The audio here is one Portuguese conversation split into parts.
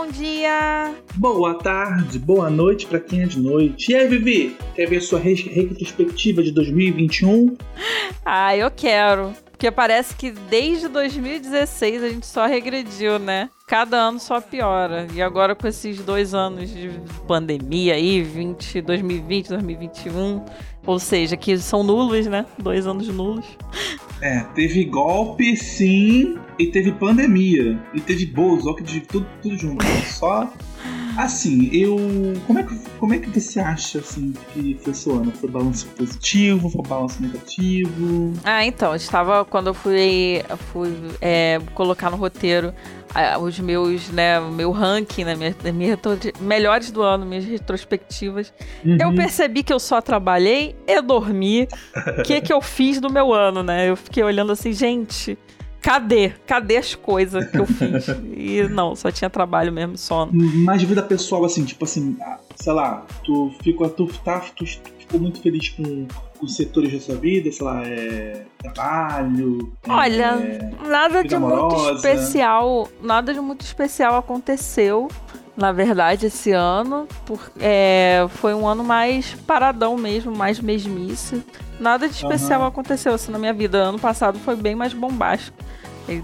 bom dia! Boa tarde, boa noite para quem é de noite. E aí, Vivi, quer ver sua retrospectiva de 2021? Ah, eu quero. Porque parece que desde 2016 a gente só regrediu, né? Cada ano só piora. E agora com esses dois anos de pandemia aí, 20, 2020, 2021, ou seja, que são nulos, né? Dois anos nulos. É, teve golpe, sim, e teve pandemia. E teve Bozo, de tudo, tudo junto. Só Assim, eu. Como é, que, como é que você acha assim, que foi seu ano? Foi balanço positivo? Foi balanço negativo? Ah, então, estava. Quando eu fui, fui é, colocar no roteiro os meus, né, meu ranking, né, minha, minha melhores do ano, minhas retrospectivas, uhum. eu percebi que eu só trabalhei e dormi. O que que eu fiz do meu ano, né? Eu fiquei olhando assim, gente, cadê? Cadê as coisas que eu fiz? e não, só tinha trabalho mesmo, sono. Mas vida pessoal, assim, tipo assim, ah, sei lá, tu ficou, tu, tá, tu, ficou muito feliz com os setores da sua vida, sei lá, é, trabalho. Olha, é, nada de amorosa. muito especial, nada de muito especial aconteceu. Na verdade, esse ano por, é, foi um ano mais paradão mesmo, mais mesmice. Nada de especial uhum. aconteceu assim na minha vida. Ano passado foi bem mais bombástico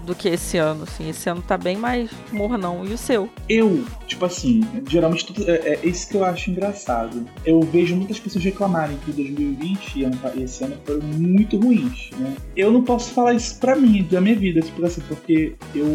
do que esse ano, assim. Esse ano tá bem mais mornão. E o seu? Eu, tipo assim, geralmente tudo, é, é isso que eu acho engraçado. Eu vejo muitas pessoas reclamarem que 2020 e esse ano foram muito ruins, né? Eu não posso falar isso pra mim, da minha vida, tipo assim, porque eu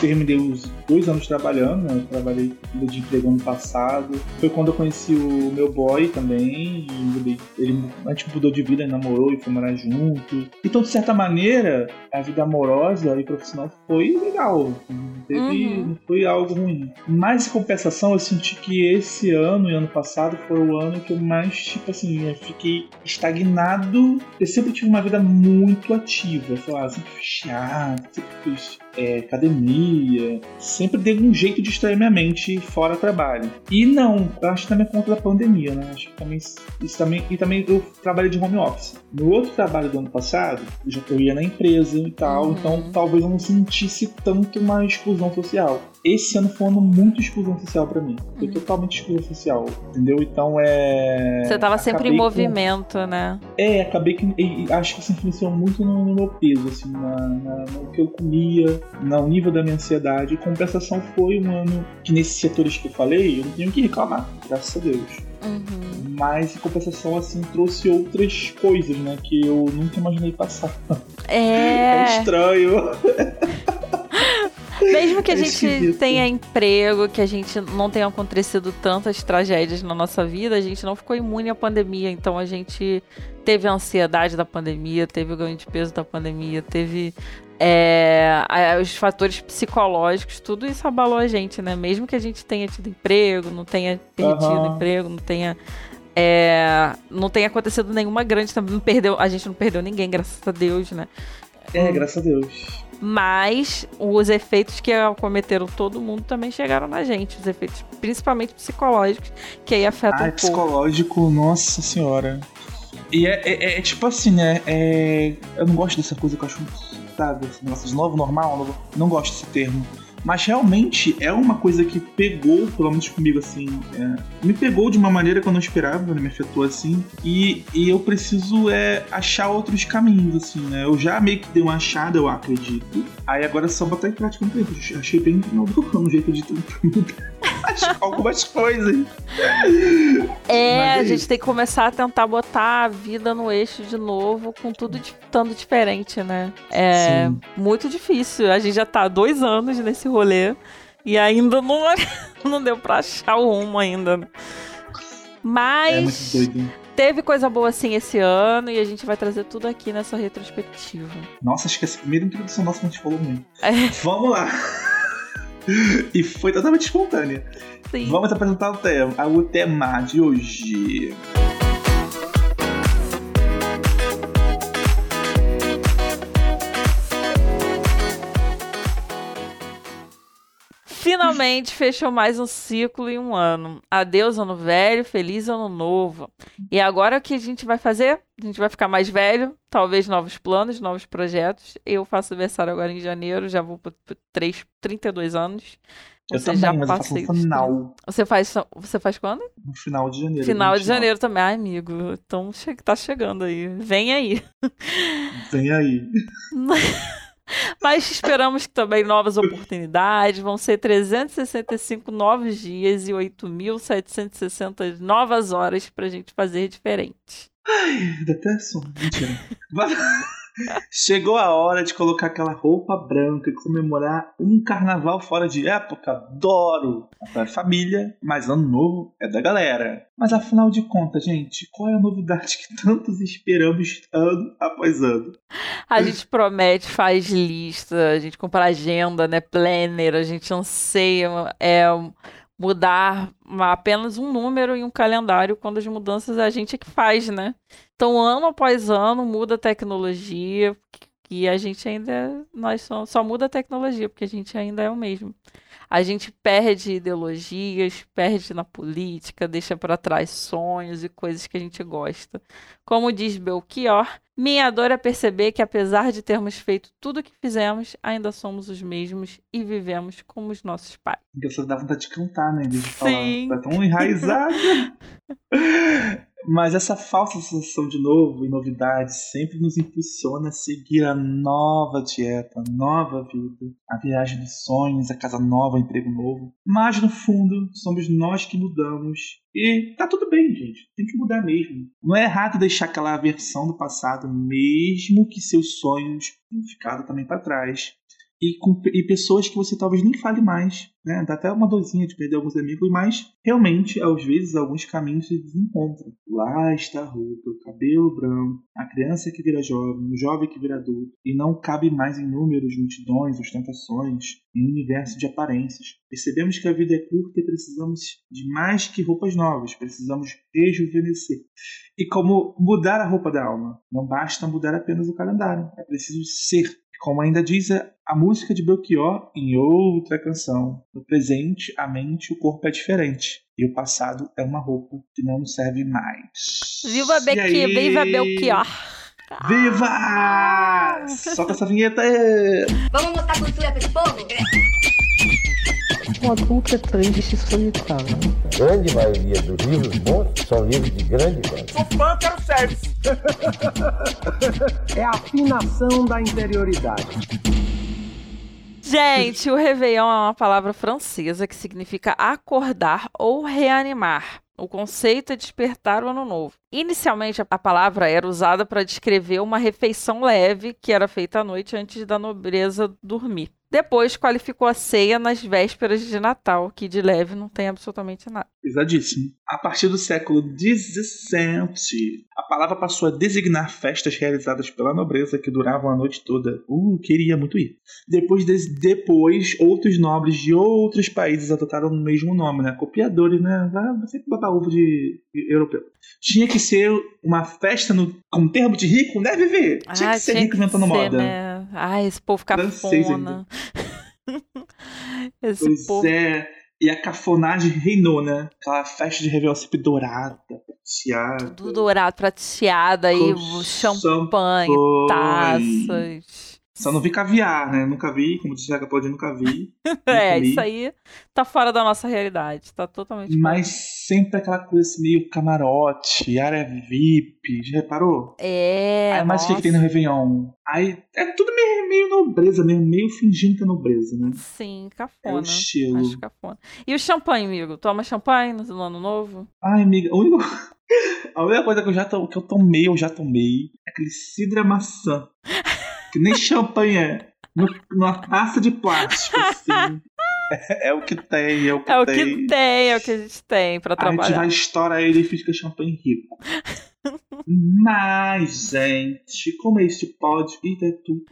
terminei os dois anos trabalhando, né? Eu trabalhei de emprego ano passado. Foi quando eu conheci o meu boy também. Ele, ele, a gente mudou de vida, namorou e foi morar junto. Então, de certa maneira, a vida amorosa e profissional foi legal. Não, teve, uhum. não foi algo ruim. Mas, em compensação, eu senti que esse ano e ano passado foi o ano que eu mais, tipo assim, eu fiquei estagnado. Eu sempre tive uma vida muito ativa. Sei lá, sempre fui chato, sempre fiz é, academia, sempre dei um jeito de distrair minha mente fora trabalho. E não, eu acho que também é conta da pandemia, né? Acho que também isso também e também eu trabalhei de home office. No outro trabalho do ano passado, eu já eu ia na empresa e tal, uhum. então talvez eu não sentisse tanto uma exclusão social esse ano foi um ano muito exclusão social para mim. Foi uhum. totalmente exclusão social, entendeu? Então é. Você tava sempre em movimento, com... né? É, acabei que. Acho que isso influenciou muito no, no meu peso, assim, na, na, no que eu comia, no nível da minha ansiedade. E compensação foi um ano que nesses setores que eu falei, eu não tenho que reclamar, graças a Deus. Uhum. Mas em compensação, assim, trouxe outras coisas, né? Que eu nunca imaginei passar. É. É estranho. Mesmo que a é gente tenha emprego, que a gente não tenha acontecido tantas tragédias na nossa vida, a gente não ficou imune à pandemia. Então a gente teve a ansiedade da pandemia, teve o ganho de peso da pandemia, teve é, os fatores psicológicos, tudo isso abalou a gente, né? Mesmo que a gente tenha tido emprego, não tenha perdido uhum. emprego, não tenha. É, não tenha acontecido nenhuma grande. Não perdeu, a gente não perdeu ninguém, graças a Deus, né? É, graças a Deus. Mas os efeitos que acometeram todo mundo também chegaram na gente. Os efeitos, principalmente psicológicos, que aí afetam ah, um psicológico, pouco. nossa senhora. E é, é, é, tipo assim, né? É, eu não gosto dessa coisa que eu acho sabe, esse negócio de novo normal, novo, não gosto desse termo. Mas realmente é uma coisa que pegou, pelo menos comigo, assim. É, me pegou de uma maneira que eu não esperava, né, me afetou assim. E, e eu preciso é, achar outros caminhos, assim, né? Eu já meio que dei uma achada, eu acredito. Aí agora é só botar em prática um tempo. Achei bem no do ano um jeito de algumas coisas. É, é, a gente tem que começar a tentar botar a vida no eixo de novo, com tudo estando diferente, né? É Sim. muito difícil. A gente já tá há dois anos nesse rolê e ainda não, não deu pra achar o rumo ainda. Né? Mas é teve coisa boa assim esse ano e a gente vai trazer tudo aqui nessa retrospectiva. Nossa, acho que essa primeira introdução nossa a gente falou muito. É. Vamos lá. e foi totalmente espontânea. Sim. Vamos apresentar o tema, o tema de hoje. Finalmente fechou mais um ciclo em um ano. Adeus, ano velho, feliz ano novo. E agora o que a gente vai fazer? A gente vai ficar mais velho, talvez novos planos, novos projetos. Eu faço aniversário agora em janeiro, já vou por 3, 32 anos. Eu Você também, já mas eu faço passei no dos final. Você faz, você faz quando? No final de janeiro. Final de 29. janeiro também. Ai, amigo, então che- tá chegando aí. Vem aí. Vem aí. Mas esperamos que também novas oportunidades. Vão ser 365 novos dias e 8.760 novas horas pra gente fazer diferente. Ai, sono. Mentira. Chegou a hora de colocar aquela roupa branca e comemorar um carnaval fora de época. Adoro! É família, mas ano novo é da galera. Mas afinal de contas, gente, qual é a novidade que tantos esperamos ano após ano? A gente promete, faz lista, a gente compra agenda, né? Planner, a gente anseia é, mudar apenas um número em um calendário quando as mudanças a gente é que faz, né? Então, ano após ano, muda a tecnologia, e a gente ainda. Nós só, só muda a tecnologia, porque a gente ainda é o mesmo. A gente perde ideologias, perde na política, deixa para trás sonhos e coisas que a gente gosta. Como diz Belchior, minha dor é perceber que, apesar de termos feito tudo o que fizemos, ainda somos os mesmos e vivemos como os nossos pais. Engraçado, dá vontade de cantar, né? De Sim. falar. Tá tão enraizada. Mas essa falsa sensação de novo e novidade sempre nos impulsiona a seguir a nova dieta, a nova vida, a viagem dos sonhos, a casa nova, o emprego novo. Mas no fundo, somos nós que mudamos. E tá tudo bem, gente. Tem que mudar mesmo. Não é errado deixar aquela versão do passado, mesmo que seus sonhos tenham ficado também para trás e, com, e pessoas que você talvez nem fale mais, né? Dá até uma dorzinha de perder alguns amigos, mas realmente, às vezes, alguns caminhos se desencontram. Lá está a roupa, o cabelo branco, a criança que vira jovem, o jovem que vira adulto, e não cabe mais em números, multidões, ostentações, em um universo de aparências. Percebemos que a vida é curta e precisamos de mais que roupas novas, precisamos rejuvenescer. E como mudar a roupa da alma? Não basta mudar apenas o calendário, é preciso ser como ainda diz a, a música de Belchior em outra canção. No presente, a mente e o corpo é diferente. E o passado é uma roupa que não nos serve mais. Viva Bequi, viva Belchior! Viva! Solta essa vinheta aí! Vamos botar cultura pra esse povo? Um adulto é triste e solitário. grande maioria dos livros bons são livros de grande qualidade. É a afinação da interioridade. Gente, o Réveillon é uma palavra francesa que significa acordar ou reanimar. O conceito é despertar o ano novo. Inicialmente, a palavra era usada para descrever uma refeição leve que era feita à noite antes da nobreza dormir. Depois qualificou a ceia nas vésperas de Natal, que de leve não tem absolutamente nada. Pesadíssimo. A partir do século XVII, a palavra passou a designar festas realizadas pela nobreza que duravam a noite toda. Uh, queria muito ir. Depois, des- depois outros nobres de outros países adotaram o mesmo nome, né? Copiadores, né? Vai sempre babar ovo de de europeu. Tinha que ser uma festa no, com termo de rico, né, Vivi? Tinha que ser rico inventando moda. né? Ai, esse povo cafona. Esse Pois povo. é. E a cafonagem reinou, né? Aquela festa de Réveillon sempre dourada, prateada. Tudo dourado, Com champanhe, champanhe. taças. Só não vi caviar, né? Nunca vi, como disse a Claudinha, nunca vi. É, comi. isso aí tá fora da nossa realidade. Tá totalmente fora. Mas sempre aquela coisa assim, meio camarote, área VIP. Já reparou? É. Aí mais o que, tem no Réveillon? Aí é tudo meio, meio nobreza mesmo, meio fingindo que é nobreza, né? Sim, É o cafona. estilo. Acho cafona. E o champanhe, amigo? Toma champanhe no no ano novo? Ai, amiga, a única, a única coisa que eu já to- que eu tomei, eu já tomei, é aquele cidra maçã. Que nem champanhe é. No- numa taça de plástico, assim. É, é o que tem, é o que É o tem. que tem, é o que a gente tem pra A gente trabalhar. vai estourar ele e fica champanhe rico. Mas, gente, como este pode ir é tudo.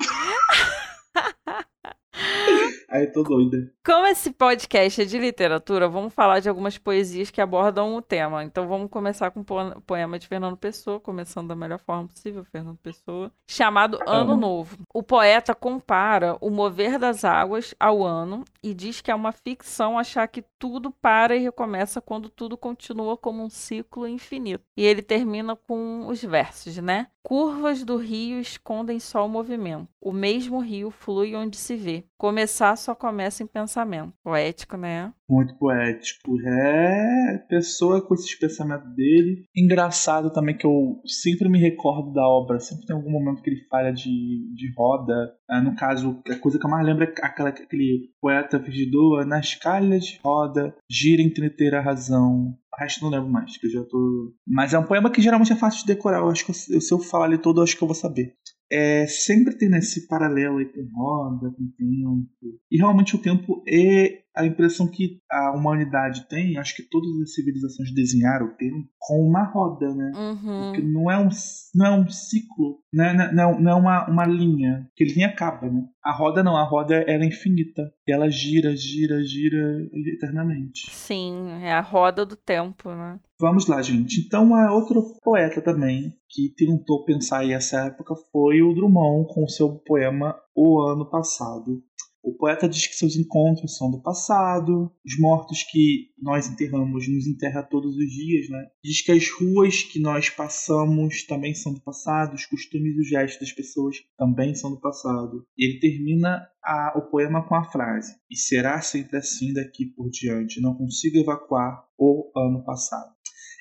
Aí eu tô doida. Como esse podcast é de literatura, vamos falar de algumas poesias que abordam o tema. Então vamos começar com um po- poema de Fernando Pessoa, começando da melhor forma possível, Fernando Pessoa, chamado Ano. Novo. O poeta compara o mover das águas ao ano e diz que é uma ficção achar que tudo para e recomeça quando tudo continua como um ciclo infinito. E ele termina com os versos, né? Curvas do rio escondem só o movimento. O mesmo rio flui onde se vê. Começar só começa em pensamento. Poético, né? Muito poético. É, pessoa com esses pensamentos dele. Engraçado também que eu sempre me recordo da obra, sempre tem algum momento que ele fala de, de roda. É, no caso, a coisa que eu mais lembro é aquela, aquele poeta fingidor nas calhas roda, gira entreter a razão. O resto não lembro mais, que eu já tô. Mas é um poema que geralmente é fácil de decorar. Eu acho que eu, se eu falar ele todo, eu acho que eu vou saber é, sempre tem esse paralelo aí com roda, com tempo. E realmente o tempo é a impressão que a humanidade tem, acho que todas as civilizações desenharam o tempo com uma roda, né? Uhum. Porque não é um, não é um ciclo, né? não, não é uma, uma linha, que linha acaba, né? A roda não, a roda ela é infinita. E ela gira, gira, gira eternamente. Sim, é a roda do tempo, né? Vamos lá, gente. Então, a outro poeta também que tentou pensar essa época foi o Drummond com o seu poema O Ano Passado. O poeta diz que seus encontros são do passado, os mortos que nós enterramos nos enterra todos os dias, né? Diz que as ruas que nós passamos também são do passado, os costumes e os gestos das pessoas também são do passado. E ele termina a, o poema com a frase: E será sempre assim daqui por diante, não consigo evacuar o ano passado.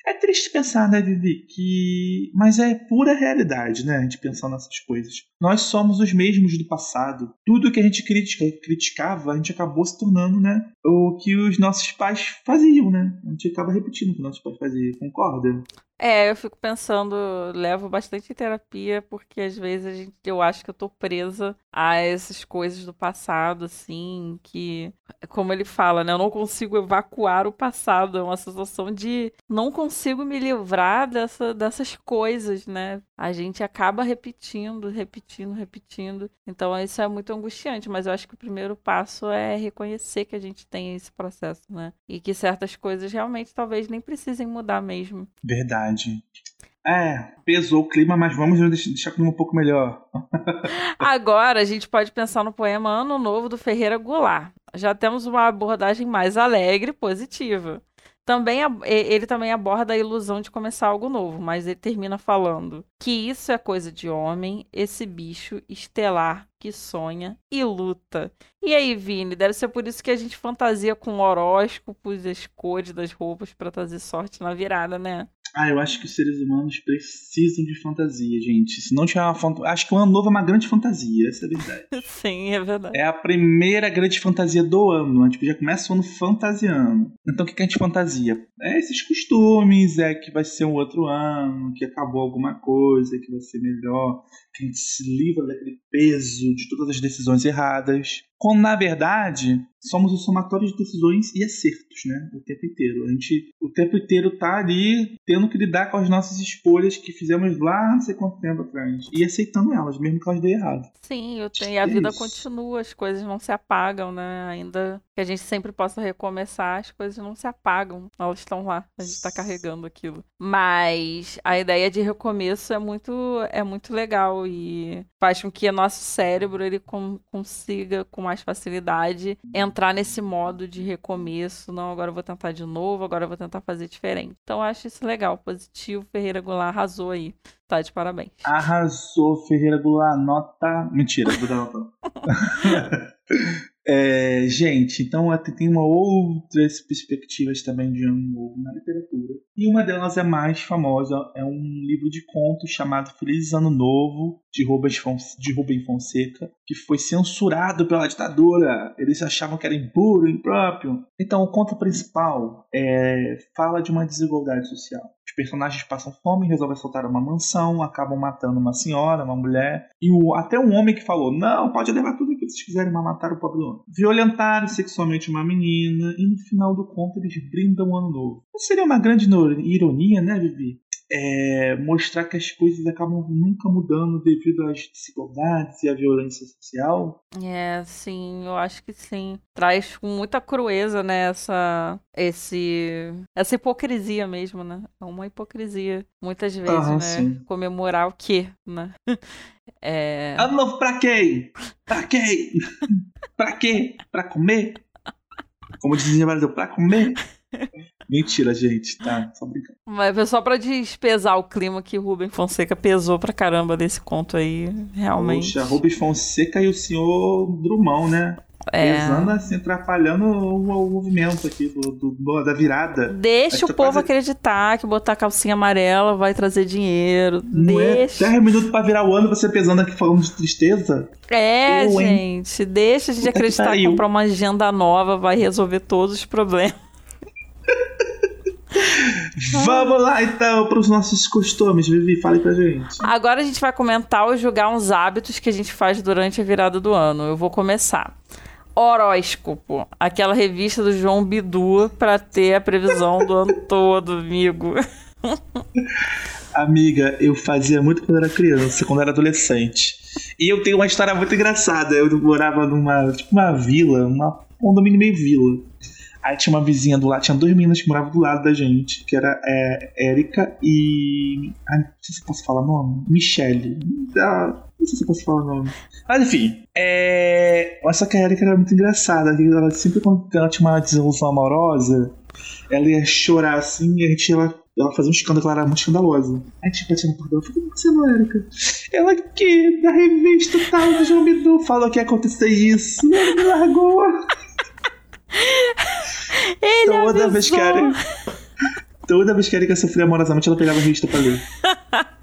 É triste pensar, né, Vivi? Que. Mas é pura realidade, né? A gente pensar nessas coisas. Nós somos os mesmos do passado. Tudo que a gente critica, criticava, a gente acabou se tornando, né? O que os nossos pais faziam, né? A gente acaba repetindo o que nossos pais faziam, concorda? É, eu fico pensando, levo bastante terapia, porque às vezes a gente, eu acho que eu tô presa a essas coisas do passado, assim, que, como ele fala, né, eu não consigo evacuar o passado, é uma sensação de não consigo me livrar dessa, dessas coisas, né? A gente acaba repetindo, repetindo, repetindo. Então isso é muito angustiante, mas eu acho que o primeiro passo é reconhecer que a gente tem esse processo, né? E que certas coisas realmente talvez nem precisem mudar mesmo. Verdade verdade. É, pesou o clima, mas vamos deixar o clima um pouco melhor. Agora a gente pode pensar no poema Ano Novo do Ferreira Goulart. Já temos uma abordagem mais alegre, positiva. Também ele também aborda a ilusão de começar algo novo, mas ele termina falando que isso é coisa de homem, esse bicho estelar que sonha e luta. E aí, Vini, deve ser por isso que a gente fantasia com horóscopos, as cores das roupas para trazer sorte na virada, né? Ah, eu acho que os seres humanos precisam de fantasia, gente. Se não tiver uma fantasia. Acho que o ano novo é uma grande fantasia, essa é a verdade. Sim, é verdade. É a primeira grande fantasia do ano. A gente já começa o ano fantasiando. Então o que a gente fantasia? É esses costumes, é que vai ser um outro ano, que acabou alguma coisa, que vai ser melhor, que a gente se livra daquele peso de todas as decisões erradas. Quando na verdade somos o somatório de decisões e acertos, né? O tempo inteiro. A gente o tempo inteiro tá ali tendo que lidar com as nossas escolhas que fizemos lá não sei quanto tempo atrás. E aceitando elas, mesmo que elas dêem errado. Sim, eu tenho, e a vida continua, as coisas não se apagam, né? Ainda que a gente sempre possa recomeçar, as coisas não se apagam. Elas estão lá, a gente está carregando aquilo. Mas a ideia de recomeço é muito, é muito legal e faz com que o nosso cérebro ele consiga com mais facilidade entrar nesse modo de recomeço. Não, agora eu vou tentar de novo, agora eu vou tentar fazer diferente. Então eu acho isso legal, positivo. Ferreira Goulart arrasou aí. Tá de parabéns. Arrasou, Ferreira Goulart, nota. Mentira, vou dar nota. É, gente, então tem uma outras perspectivas também de ano novo na literatura. E uma delas é mais famosa, é um livro de contos chamado Feliz Ano Novo, de Rubem Fonseca, que foi censurado pela ditadura. Eles achavam que era impuro, impróprio. Então, o conto principal é, fala de uma desigualdade social. Os personagens passam fome, resolvem soltar uma mansão, acabam matando uma senhora, uma mulher, e o, até um homem que falou: Não, pode levar tudo o que vocês quiserem, mas matar o pobre homem. Violentaram sexualmente uma menina, e no final do conto eles brindam o ano novo. Não seria uma grande ironia, né, Vivi? É, mostrar que as coisas acabam nunca mudando devido às desigualdades e à violência social. É, sim, eu acho que sim. Traz com muita crueza, né, essa, esse, essa hipocrisia mesmo, né? É uma hipocrisia, muitas vezes, ah, né? Sim. Comemorar o quê, né? É... Ano novo pra quem? Pra quem? pra quê? Pra comer? Como dizia o Brasil, pra comer? Mentira, gente, tá? Só brincando. Mas foi só pra despesar o clima que Rubem Fonseca pesou pra caramba desse conto aí, realmente. Poxa, Rubens Fonseca e o senhor Drummond, né? É. Pesando assim, atrapalhando o, o movimento aqui do, do- da virada. Deixa o povo quase- acreditar que botar calcinha amarela vai trazer dinheiro. Não é Deixa. 10 minutos pra virar o ano você pesando aqui falando de tristeza? É, Eu, gente. Deixa a gente Puta acreditar que comprar uma agenda nova vai resolver todos os problemas. Vamos lá então pros nossos costumes, Vivi, fale pra gente. Agora a gente vai comentar ou julgar uns hábitos que a gente faz durante a virada do ano. Eu vou começar. Horóscopo, aquela revista do João Bidu pra ter a previsão do ano todo, amigo. Amiga, eu fazia muito quando era criança, quando era adolescente. E eu tenho uma história muito engraçada. Eu morava numa, tipo, uma vila, uma, um condomínio meio vila. Aí tinha uma vizinha do lado, tinha duas meninas que moravam do lado da gente, que era é, Érica e. Ai, não sei se eu posso falar o nome. Michelle. Ah, não sei se eu posso falar o nome. Mas enfim, é. Essa que a Érica era muito engraçada. Ela, sempre quando ela tinha uma desilusão amorosa, ela ia chorar assim e a gente ela, ela fazia um escândalo, ela era muito escandalosa. Aí a gente batia na porta dela, falei, que aconteceu, Érica? Ela que, da revista tal do João Bidu, falou que ia acontecer isso, e ela me largou. Ele Toda vez que a avisou. Erika, toda vez que a Erika sofria amorosamente, ela pegava a revista pra ler.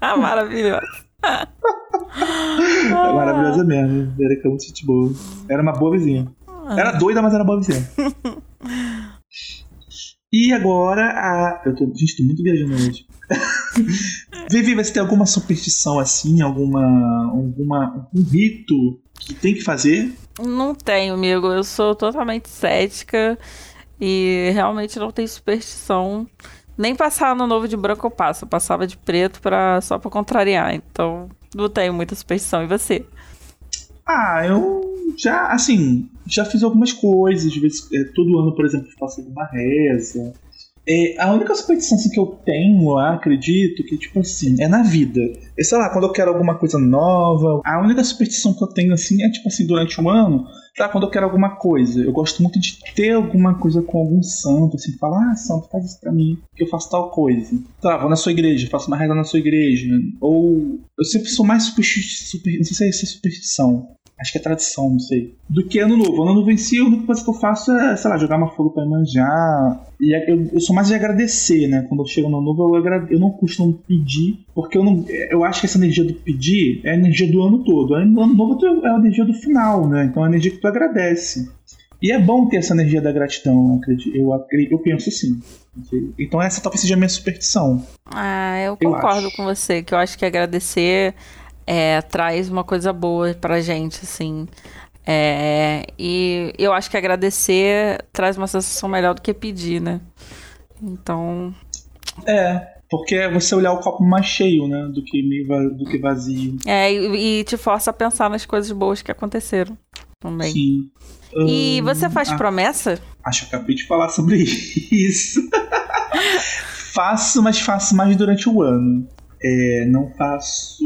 Maravilhoso. É maravilhosa mesmo. A Erika é muito gente boa. Era uma boa vizinha. Era doida, mas era boa vizinha. E agora a. Eu tô. Gente, tô muito viajando hoje. Vivi, você tem alguma superstição assim? Alguma. alguma. um rito que tem que fazer? Não tenho, amigo. Eu sou totalmente cética e realmente não tenho superstição. Nem passar ano novo de branco eu passo. Eu passava de preto pra, só pra contrariar. Então, não tenho muita superstição. E você? Ah, eu já, assim, já fiz algumas coisas. De vez, é, todo ano, por exemplo, faço alguma reza. É, a única superstição assim, que eu tenho, eu acredito, que tipo assim, é na vida. É, sei lá, quando eu quero alguma coisa nova, a única superstição que eu tenho assim é tipo assim, durante o ano, tá, quando eu quero alguma coisa. Eu gosto muito de ter alguma coisa com algum santo, assim, falar, ah, santo, faz isso pra mim, que eu faço tal coisa. Tá, vou na sua igreja, faço uma reza na sua igreja. Ou eu sempre sou mais supersticioso, super, não sei se é superstição. Acho que é tradição, não sei. Do que ano novo. Ano novo em si, a única coisa que eu faço é, sei lá, jogar uma folha pra manjar. E é- eu, eu sou mais de agradecer, né? Quando eu chego no ano novo, eu, agra- eu não costumo pedir, porque eu não. Eu acho que essa energia do pedir é a energia do ano todo. No ano novo tu- é a energia do final, né? Então é a energia que tu agradece. E é bom ter essa energia da gratidão, eu acredito. Eu, eu penso assim. Então essa talvez seja a minha superstição. Ah, eu Eu concordo acho. com você, que eu acho que agradecer é, traz uma coisa boa pra gente, assim. É, e eu acho que agradecer traz uma sensação melhor do que pedir, né? Então, É. Porque é você olhar o copo mais cheio, né? Do que, meio do que vazio. é, e, e te força a pensar nas coisas boas que aconteceram também. Sim. E Hum, você faz ah, promessa? Acho que acabei de falar sobre isso. faço, mas faço mais durante o ano. É, não faço,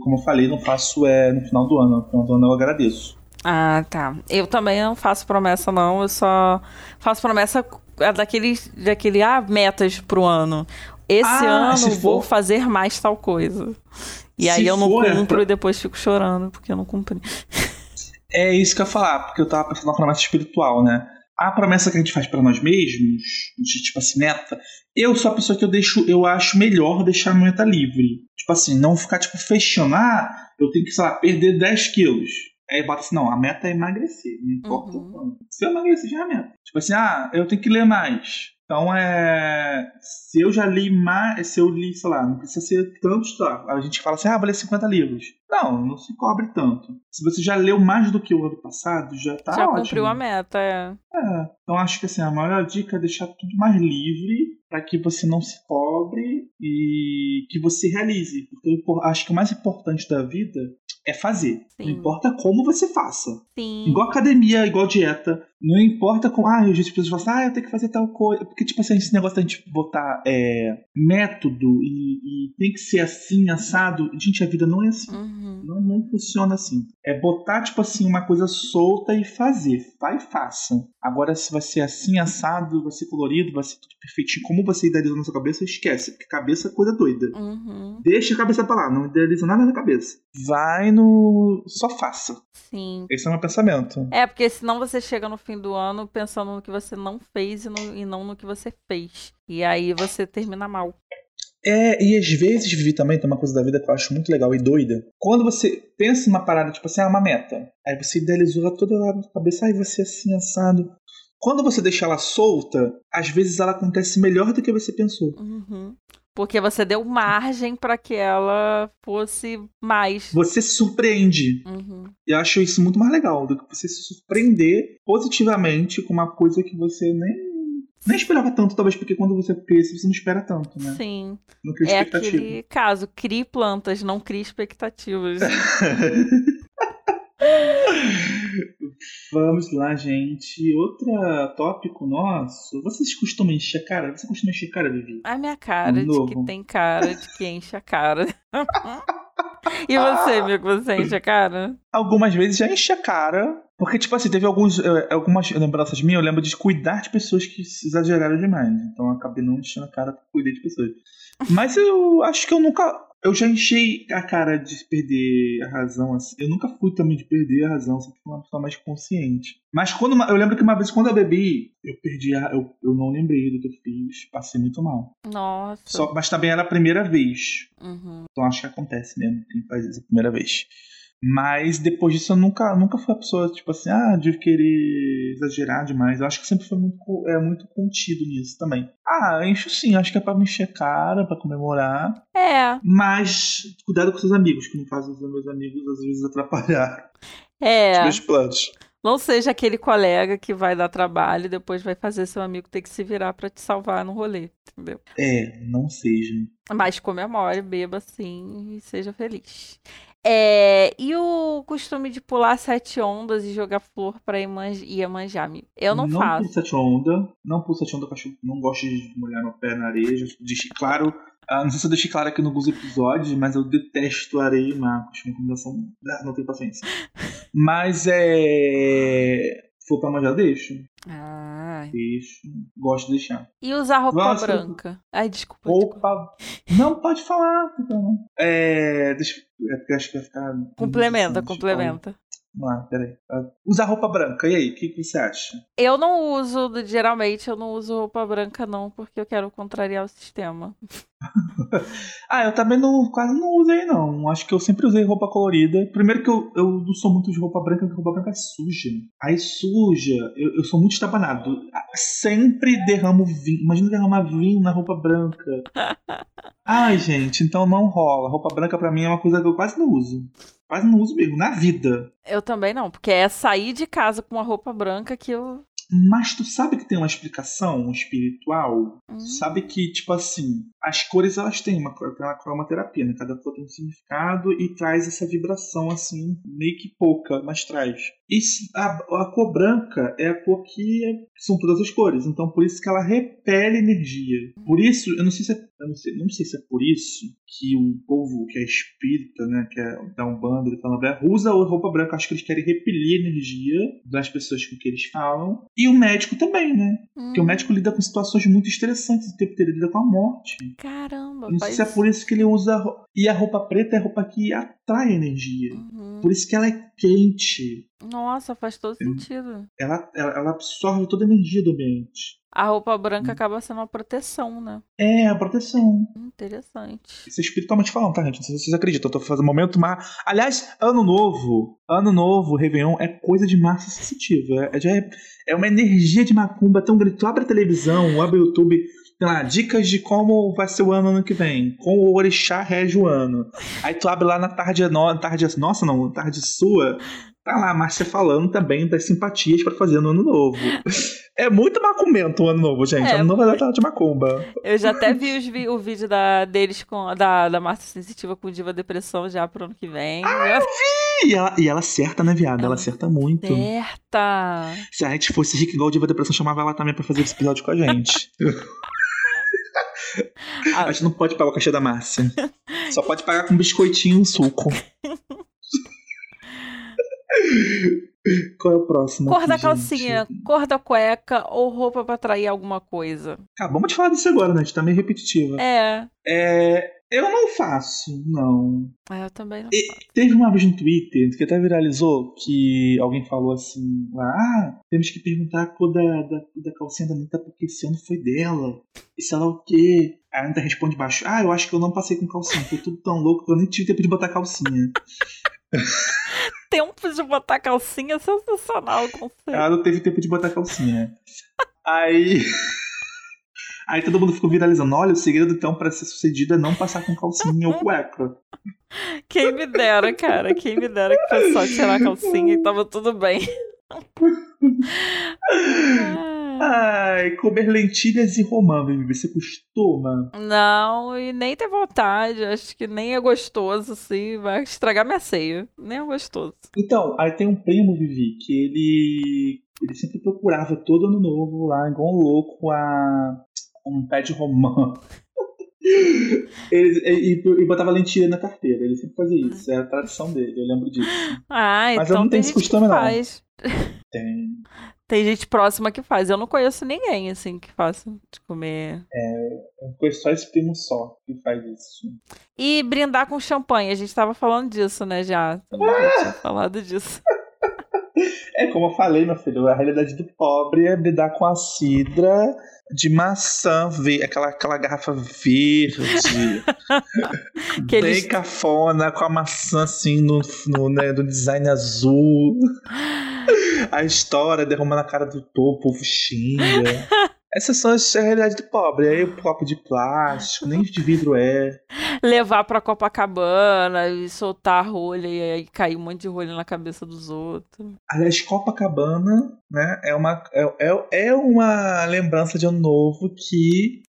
como eu falei, não faço é, no final do ano. No final do ano eu agradeço. Ah, tá. Eu também não faço promessa, não. Eu só faço promessa é, daquele, daquele ah, metas pro ano. Esse Ah, ano vou for- fazer mais tal coisa. E Se aí eu não for, é cumpro pra- e depois fico chorando porque eu não cumpri. É isso que eu ia falar, porque eu tava pensando na promessa espiritual, né? A promessa que a gente faz pra nós mesmos, de tipo assim, meta, eu sou a pessoa que eu deixo, eu acho melhor deixar a meta livre. Tipo assim, não ficar tipo fechando, ah, eu tenho que, sei lá, perder 10 quilos. Aí bota assim, não, a meta é emagrecer, não importa o Uhum. quanto. Se eu emagrecer, já é a meta. Tipo assim, ah, eu tenho que ler mais. Então é. Se eu já li mais. Se eu li, sei lá, não precisa ser tantos, tá? A gente fala assim, ah, vou ler 50 livros. Não, não se cobre tanto. Se você já leu mais do que o ano passado, já tá Já ótimo. cumpriu a meta, é. É. Então acho que assim, a maior dica é deixar tudo mais livre. para que você não se cobre e que você realize. Porque eu acho que o mais importante da vida é fazer. Não Sim. importa como você faça. Sim. Igual academia, igual dieta. Não importa como. Ah, vezes as pessoas falam assim, ah, eu tenho que fazer tal coisa. Porque, tipo assim, esse negócio da gente botar é, método e, e tem que ser assim, assado. Gente, a vida não é assim. Uhum. Não, não funciona assim. É botar, tipo assim, uma coisa solta e fazer. Vai e faça. Agora, se vai ser assim, assado, vai ser colorido, vai ser tudo perfeitinho. Como você idealizou na sua cabeça, esquece. Porque cabeça é coisa doida. Uhum. Deixa a cabeça pra lá, não idealiza nada na cabeça. Vai no. Só faça. Sim. Esse é o meu pensamento. É, porque senão você chega no fim do ano pensando no que você não fez e, no- e não no que você fez. E aí você termina mal. É, e às vezes, Vivi, também tem uma coisa da vida que eu acho muito legal e doida. Quando você pensa em uma parada, tipo assim, ah, uma meta. Aí você idealizou toda na cabeça, aí você assim, assado. Quando você deixa ela solta, às vezes ela acontece melhor do que você pensou. Uhum. Porque você deu margem pra que ela fosse mais. Você se surpreende. Uhum. E eu acho isso muito mais legal do que você se surpreender positivamente com uma coisa que você nem, nem esperava tanto, talvez porque quando você pensa, você não espera tanto, né? Sim. Não cria É aquele caso, crie plantas, não crie expectativas. Vamos lá, gente. Outro tópico nosso. Vocês costumam encher a cara? Você costuma encher a cara, Vivi? A minha cara de que tem cara de que enche a cara. e você, amigo, você enche a cara? Algumas vezes já enche a cara. Porque, tipo assim, teve alguns, algumas lembranças minhas, eu lembro de cuidar de pessoas que se exageraram demais. Então eu acabei não enchendo a cara porque cuidei de pessoas. Mas eu acho que eu nunca. Eu já enchei a cara de perder a razão. Assim. Eu nunca fui também de perder a razão, sempre fui uma pessoa mais consciente. Mas quando uma- eu lembro que uma vez quando eu bebi, eu perdi a. Eu, eu não lembrei do que eu fiz. Passei muito mal. Nossa. Só, mas também era a primeira vez. Uhum. Então acho que acontece mesmo quem faz isso a primeira vez. Mas depois disso eu nunca, nunca fui a pessoa, tipo assim, ah, de querer exagerar demais. Eu acho que sempre foi muito, é, muito contido nisso também. Ah, encho sim, acho que é pra me encher cara, pra comemorar. É, Mas cuidado com seus amigos, que no caso os meus amigos às vezes atrapalharam os é. meus planos. Não seja aquele colega que vai dar trabalho e depois vai fazer seu amigo ter que se virar pra te salvar no rolê, entendeu? É, não seja. Mas comemore, beba sim e seja feliz. É, e o costume de pular sete ondas e jogar flor pra Iemanjá? amigo? Eu não, pulo faço. sete onda, não pulo sete onda, porque não gosto de molhar meu pé na areia. Já deixei claro, ah, não sei se eu deixei claro aqui no alguns episódios, mas eu detesto areia e mar. Acho uma combinação. ah, Não tenho paciência. Mas é. Se for pra manjar, deixo. Ah, Deixo. Gosto de deixar. e usar roupa Nossa. branca? Ai, desculpa. desculpa. Roupa. Não, pode falar. Não. É. Deixa. É porque acho que vai ficar. Complementa, complementa. Vamos lá, peraí. Ah, Usar roupa branca. E aí, o que, que você acha? Eu não uso, geralmente eu não uso roupa branca não, porque eu quero contrariar o sistema. Ah, eu também não, quase não usei, não. Acho que eu sempre usei roupa colorida. Primeiro que eu, eu não sou muito de roupa branca, porque roupa branca é suja. Aí suja, eu, eu sou muito estabanado. Ah, Sempre derramo vinho. Imagina derramar vinho na roupa branca. Ai, gente, então não rola. Roupa branca pra mim é uma coisa que eu quase não uso. Quase não uso mesmo, na vida. Eu também não, porque é sair de casa com uma roupa branca que eu. Mas tu sabe que tem uma explicação espiritual? Hum. Sabe que, tipo assim, as cores elas têm uma, uma cromaterapia, né? Cada cor tem um significado e traz essa vibração, assim, meio que pouca, mas traz. E a, a cor branca é a cor que são todas as cores, então por isso que ela repele energia. Por isso, eu não sei se é, eu não sei, não sei se é por isso que o povo que é espírita, né, que é da Umbanda, do Candomblé, usa a roupa branca, acho que eles querem repelir a energia das pessoas com que eles falam. E o médico também, né? Porque o Hum, médico lida com situações muito estressantes, o tempo inteiro ele lida com a morte. Caramba, não sei se é por isso que ele usa. E a roupa preta é a roupa que atrai energia. Uhum. Por isso que ela é quente. Nossa, faz todo Hum. sentido. Ela, ela, ela absorve toda a energia do ambiente. A roupa Hum. branca acaba sendo uma proteção, né? É, a proteção. Hum, Interessante. Isso é espiritualmente falando, tá, gente? Não sei se vocês acreditam. Eu tô fazendo momento mar. Aliás, ano novo. Ano novo, Réveillon, é coisa de massa sensitiva. É, já é, é uma energia de macumba tão grande. Tu abre a televisão, abre o YouTube, sei lá, dicas de como vai ser o ano ano que vem. Como o orixá rege o ano. Aí tu abre lá na tarde, no, tarde nossa, não, tarde sua. Tá lá a Márcia falando também das simpatias pra fazer no ano novo. É muito macumento o ano novo, gente. É, ano novo é data de macumba. Eu já até vi, vi- o vídeo da, deles com da, da Márcia Sensitiva com Diva Depressão já pro ano que vem. Já E ela, e ela acerta, né, viado? Ela acerta muito. certa. Se a gente fosse rico igual Diva Depressão, chamava ela também pra fazer esse episódio com a gente. Ah. A gente não pode pagar o cachê da Márcia. Só pode pagar com biscoitinho e um suco. Qual é o próximo? Cor da calcinha, gente? cor da cueca ou roupa pra atrair alguma coisa. Acabamos de falar disso agora, né? A gente tá meio repetitiva. É. É, eu não faço, não. É, Eu também não. Teve uma vez no Twitter que até viralizou que alguém falou assim: ah, temos que perguntar a cor da, da, da calcinha da Anitta porque esse ano foi dela. E sei lá o quê. A Anitta responde baixo: ah, eu acho que eu não passei com calcinha. Foi tudo tão louco que eu nem tive tempo de botar calcinha. Tempo de botar calcinha é sensacional o conceito. Ela não teve tempo de botar calcinha. Aí. Aí todo mundo ficou viralizando: olha, o segredo então pra ser sucedido é não passar com calcinha ou cueca. Quem me dera, cara. Quem me dera que foi só tirar a calcinha e tava tudo bem. Ai, comer lentilhas e romã, Vivi, você costuma? Não, e nem ter vontade. Acho que nem é gostoso, assim. Vai estragar minha ceia. Nem é gostoso. Então, aí tem um primo, Vivi, que ele. Ele sempre procurava todo ano novo lá, igual um louco, a. um pé de romã. Ele, e, e botava lentilha na carteira. Ele sempre fazia isso. É a tradição dele, eu lembro disso. Ah, Mas eu então não tem tenho esse costume, não. Tem. Tem gente próxima que faz. Eu não conheço ninguém, assim, que faça de comer. Eu conheço só esse primo só que faz isso. E brindar com champanhe. A gente tava falando disso, né, já. Eu tinha falado disso. É como eu falei, meu filho, a realidade do pobre é lidar com a cidra de maçã, ve- aquela, aquela garrafa verde, Que bem eles- cafona, com a maçã assim no, no, né, do design azul. A história derrama na cara do povo, o povo xinga. Essas são as a realidade do pobre. Aí o copo de plástico, nem de vidro é. levar pra Copacabana e soltar rolha e aí cair um monte de rolha na cabeça dos outros. Aliás, Copacabana, né, é uma, é, é, é uma lembrança de ano novo que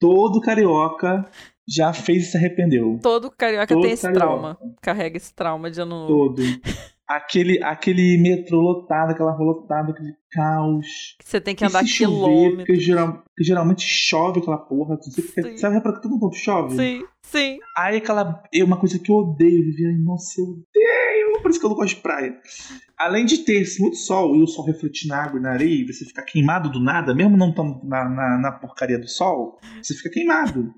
todo carioca já fez e se arrependeu. Todo carioca Todo tem esse carioca. trauma. Carrega esse trauma de ano novo. Todo. Aquele, aquele metrô lotado, aquela rua lotada, aquele caos. Você tem que E andar se chover, quilômetros. porque, geral, porque geralmente chove aquela porra. Você sabe reparar que todo mundo chove? Sim, sim. Aí aquela. É uma coisa que eu odeio, Viviane. Nossa, eu odeio. Por isso que eu não gosto de praia. Além de ter muito sol e o sol refletir na água e na areia, você ficar queimado do nada, mesmo não tão na, na, na porcaria do sol, você fica queimado.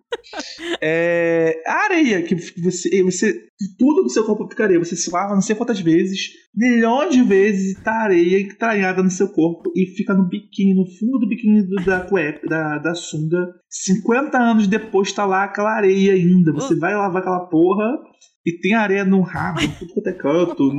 É, a areia, que você, você. Tudo do seu corpo fica areia. Você se lava não sei quantas vezes, milhões de vezes, tá areia entranhada no seu corpo e fica no biquíni, no fundo do biquíni do- da cueca, da, da sunga. 50 anos depois tá lá aquela areia ainda. Você vai lavar aquela porra e tem areia no rabo, tudo quanto é canto,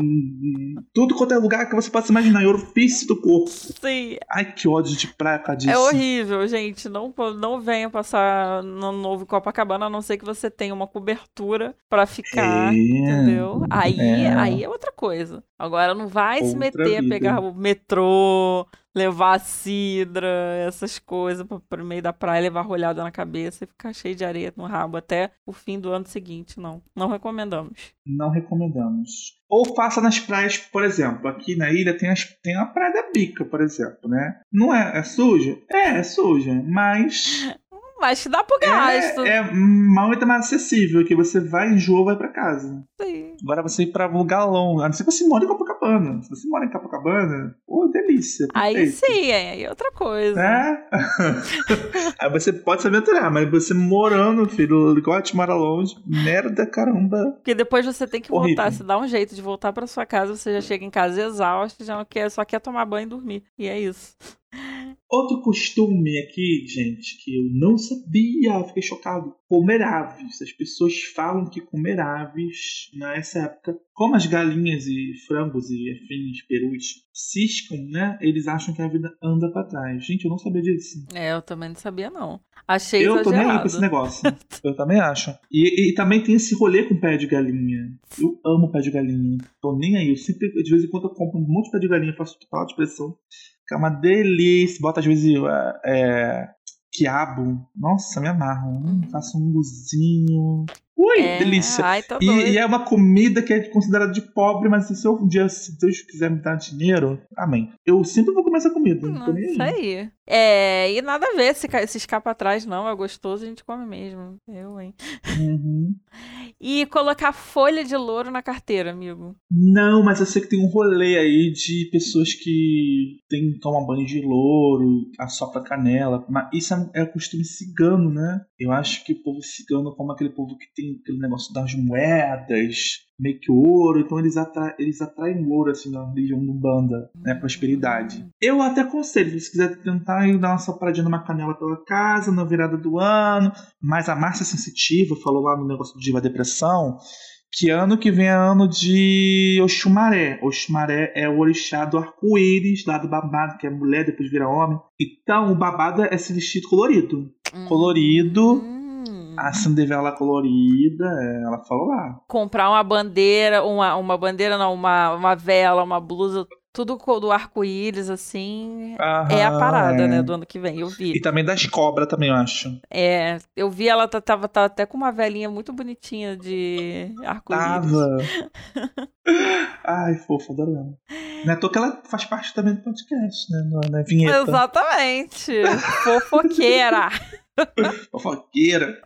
tudo quanto é lugar que você possa imaginar, em orifício do corpo. Sim. Ai, que ódio de praia por causa disso. É horrível, gente. Não, não venha passar no novo Copacabana, a não ser que você tenha uma cobertura pra ficar. É. Entendeu? Aí É. aí é outra coisa. Agora não vai se Outra meter a vida. pegar o metrô, levar a cidra, essas coisas pro meio da praia, levar rolhada na cabeça e ficar cheio de areia no rabo até o fim do ano seguinte. Não. Não recomendamos. Não recomendamos. Ou faça nas praias, por exemplo, aqui na ilha tem, as, tem a Praia da Bica, por exemplo, né? Não é, é suja? É, é suja, mas Mas dá pro gasto. é, é muito mais acessível, que você vai, enjoa, vai pra casa. Sim. Agora você ir pra um lugar longo, a não ser que você mora em Copacabana. Se você mora em Copacabana, ô, delícia. Aí perfeito. sim, é aí é outra coisa. É? Aí você pode se aventurar, mas você morando, filho, igual a te mora longe, merda, caramba. Porque depois você tem que Horrível. voltar, se dá um jeito de voltar pra sua casa, você já chega em casa exausto, já não quer, só quer tomar banho e dormir. E é isso. Outro costume aqui, gente, que eu não sabia, fiquei chocado. Comer aves. As pessoas falam que comer aves nessa época, como as galinhas e frangos e afins, perus, ciscam, né? Eles acham que a vida anda pra trás. Gente, eu não sabia disso. É, eu também não sabia, não. Achei Eu tô nem aí exagerado. com esse negócio. eu também acho. E, e também tem esse rolê com pé de galinha. Eu amo pé de galinha. Tô nem aí. Eu sempre, de vez em quando, eu compro um monte de pé de galinha, faço total de pressão. Que é uma delícia. Bota às vezes é, é, quiabo. Nossa, me amarro. Hum, faço um luzinho. Ui, É, delícia. Ai, E, e é uma comida que é considerada de pobre, mas se eu um dia, se Deus quiser me dar dinheiro, amém. Eu sempre vou comer essa comida. Não nem Isso aí. É, e nada a ver se, se escapa atrás, não. É gostoso, a gente come mesmo. Eu, hein? Uhum. E colocar folha de louro na carteira, amigo. Não, mas eu sei que tem um rolê aí de pessoas que tem, tomam banho de louro, assopra canela. Mas isso é, é costume cigano, né? Eu acho que o povo cigano, como aquele povo que tem aquele negócio das moedas, meio que ouro, então eles, atra eles atraem ouro assim na religião do banda, né? Prosperidade. Eu até aconselho, se quiser tentar ir dar uma sopradinha numa canela pela casa, na virada do ano. Mas a Márcia Sensitiva falou lá no negócio do Diva Depressão que ano que vem é ano de Oxumaré. Oxumaré é o orixá do arco-íris, lá do babado, que é mulher, depois vira homem. Então, o babado é esse vestido colorido. Colorido, Hum. A Cinderela colorida, é, ela falou lá. Comprar uma bandeira, uma, uma bandeira não, uma, uma vela, uma blusa, tudo do arco-íris, assim. é a Aham, parada, é. né, do ano que vem. Eu vi. E também das cobras também, eu acho. É, eu vi ela tá- tava, tava até com uma velinha muito bonitinha de arco-íris. Tava. Ai, fofo, adoro ela. Não é à que ela faz parte também do podcast, né? Na, na vinheta. Exatamente. Fofoqueira. Fofoqueira.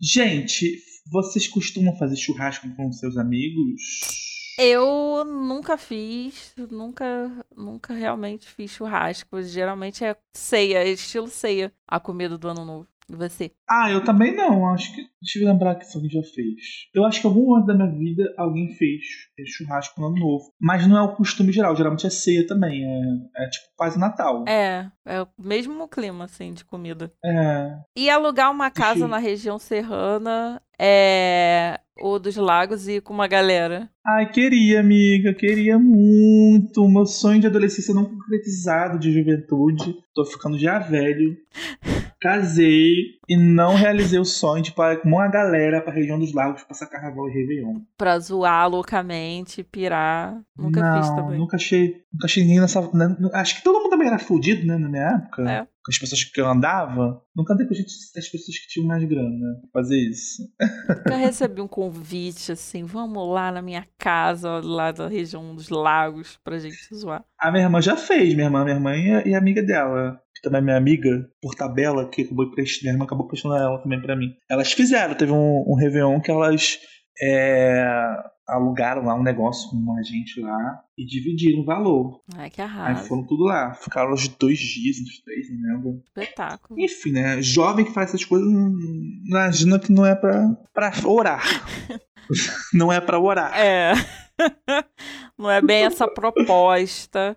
Gente, vocês costumam fazer churrasco com seus amigos? Eu nunca fiz, nunca, nunca realmente fiz churrasco. Geralmente é ceia, é estilo ceia, a comida do ano novo. E você? Ah, eu também não. Acho que. Deixa eu lembrar que alguém já fez. Eu acho que algum ano da minha vida alguém fez churrasco no ano novo. Mas não é o costume geral. Geralmente é ceia também. É, é tipo quase Natal. É, é o mesmo clima, assim, de comida. É. E alugar uma casa Deixa na região serrana é o dos lagos e ir com uma galera. Ai, queria, amiga. Queria muito. Meu sonho de adolescência não concretizado de juventude. Tô ficando já velho. Casei e não realizei o sonho de ir para com uma galera pra região dos lagos passar carnaval e Réveillon. Pra zoar loucamente, pirar. Nunca não, fiz também. Nunca achei. Nunca achei ninguém nessa. né, Acho que todo mundo também era fudido, né, na minha época. É. Com as pessoas que eu andava. Nunca andei com a gente, as pessoas que tinham mais grana pra fazer isso. Nunca recebi um convite assim, vamos lá na minha casa, lá da região dos lagos, pra gente zoar. A minha irmã já fez, minha irmã, minha mãe e a- e a amiga dela. Também é minha amiga, por tabela, que acabou emprestando, minha irmã acabou prestando ela também pra mim. Elas fizeram, teve um, um Réveillon que elas é, alugaram lá um negócio com um agente lá e dividiram o valor. Ai, que Aí arraso. foram tudo lá. Ficaram os dois dias, uns três, não lembro. Espetáculo. Enfim, né? Jovem que faz essas coisas, não- imagina que não é pra, pra orar. não é pra orar. É. Não é bem essa proposta.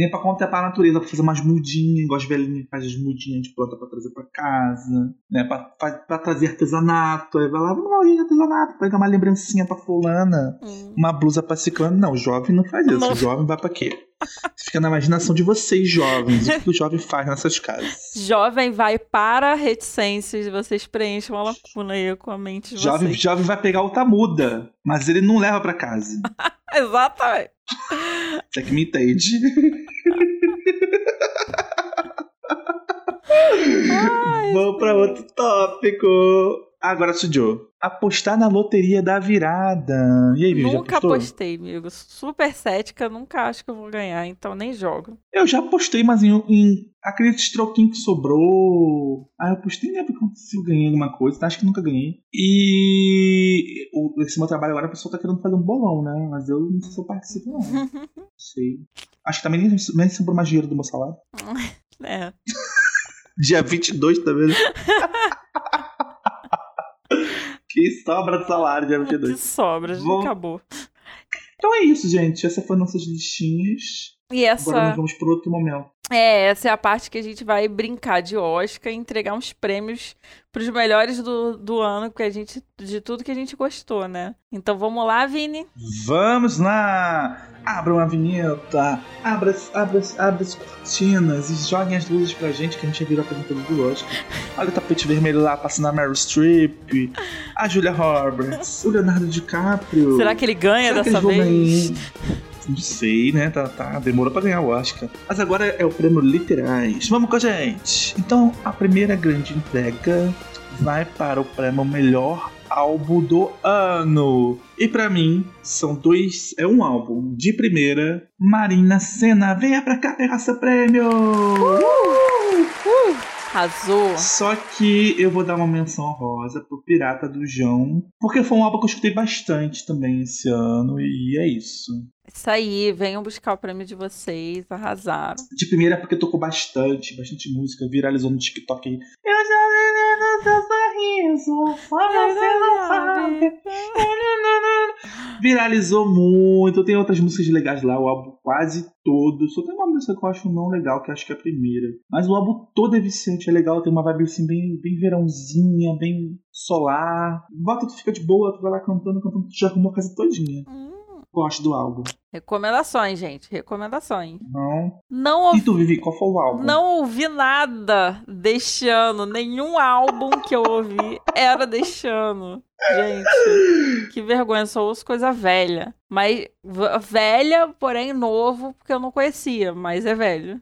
Nem pra contemplar a natureza, pra fazer umas mudinhas, igual as velhinhas faz as mudinhas de planta pra trazer pra casa, né? Pra trazer artesanato. Aí vai lá, vamos lá, gente, artesanato, pega uma lembrancinha pra fulana, Hum. uma blusa pra ciclano. Não, jovem não faz isso. Não. O jovem vai pra quê? Fica na imaginação de vocês, jovens. O que o jovem faz nessas casas? Jovem vai para reticências, vocês preenchem uma lacuna aí com a mente de Jovem, vocês. jovem vai pegar outra muda, mas ele não leva pra casa. Exatamente. Você que me entende. Vamos pra outro tópico. Agora, Sujo. Apostar na loteria da virada. E aí, Vivi, Nunca apostei, amigo. Super cética, nunca acho que eu vou ganhar, então nem jogo. Eu já apostei, mas em, em aqueles troquinhos que sobrou. Ah, eu apostei, nem lembro se eu ganhei alguma coisa. Acho que nunca ganhei. E o, esse meu trabalho agora, a pessoa tá querendo fazer um bolão, né? Mas eu não sei se eu participo, não. Não sei. Acho que também nem, nem sobrou mais dinheiro do meu salário. É. Dia 22, tá vendo? que sobra do salário, dia Que 22. sobra, já Vou- acabou. Então é isso, gente. Essas foram nossas listinhas. E Agora nós essa, vamos por outro momento. É, essa é a parte que a gente vai brincar de Oscar e entregar uns prêmios pros melhores do, do ano, que a gente, de tudo que a gente gostou, né? Então vamos lá, Vini. Vamos lá! Abram a vinheta, abra, abra, abra as cortinas e joguem as luzes pra gente, que a gente virou apresentador do Oscar. Olha o tapete vermelho lá passando a Meryl Streep, a Julia Roberts, o Leonardo DiCaprio. Será que ele ganha Será dessa vez? Não sei, né? Tá, tá, demorou pra ganhar o Oscar. Mas agora é o prêmio Literais. Vamos com a gente! Então, a primeira grande entrega vai para o prêmio Melhor Álbum do Ano. E pra mim, são dois. É um álbum. De primeira, Marina Senna. Venha pra cá pegar seu prêmio! Arrasou. Só que eu vou dar uma menção honrosa pro Pirata do João, porque foi um álbum que eu escutei bastante também esse ano, e é isso. Isso aí, venham buscar o prêmio de vocês, arrasaram. De primeira porque tocou bastante, bastante música, viralizou no TikTok aí. Eu já vi no teu sorriso, só você não sabe. Viralizou muito, tem outras músicas legais lá, o álbum quase todo. Só tem uma música que eu acho não legal, que acho que é a primeira. Mas o álbum todo é viciante, é legal, tem uma vibe assim bem, bem verãozinha, bem solar. Bota, tu fica de boa, tu vai lá cantando, cantando, tu já arrumou a casa todinha. Hum, Gosto do álbum. recomendações, gente, recomendações. Não. Não E ouvi, tu, Vivi, qual foi o álbum? não ouvi nada deste ano, nenhum álbum que eu ouvi era deste ano. Gente, que vergonha, só ouço coisa velha. Mas velha, porém novo, porque eu não conhecia, mas é velho.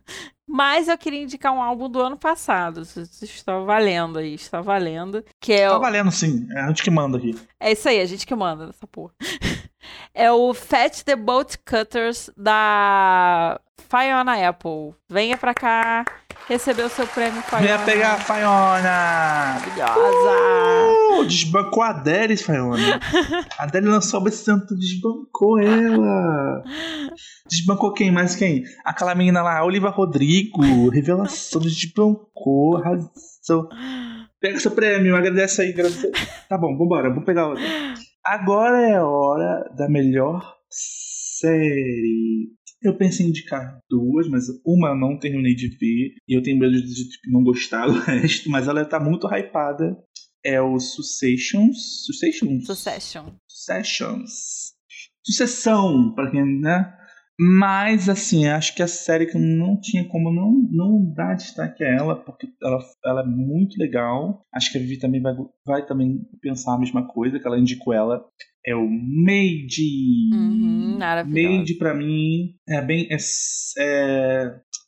Mas eu queria indicar um álbum do ano passado. Isso está valendo aí, está valendo. Que é Tá o... valendo sim, é a gente que manda aqui. É isso aí, a gente que manda nessa porra. É o Fat the Boat Cutters da Fiona Apple. Venha pra cá receber o seu prêmio Fiona. Venha pegar a Faiona! Maravilhosa. Uh, desbancou a Adele, Faiona. A Adele lançou o santo, desbancou ela. Desbancou quem? Mais quem? Aquela menina lá, Oliva Rodrigo. Revelação, desbancou, arrasou. Pega seu prêmio, agradece aí. Agradece. Tá bom, vambora, vamos pegar outra. Agora é a hora da melhor série. Eu pensei em indicar duas, mas uma eu não terminei de ver. E eu tenho medo de não gostar do resto, mas ela tá muito hypada. É o Successions. Successions? Succession. Successions. Sucessão, pra quem, né? Mas, assim, acho que a série que eu não tinha como não, não dar destaque a ela, porque ela, ela é muito legal. Acho que a Vivi também vai, vai também pensar a mesma coisa, que ela indicou ela. É o Made. Uhum. Made, pra mim, é bem. É, é,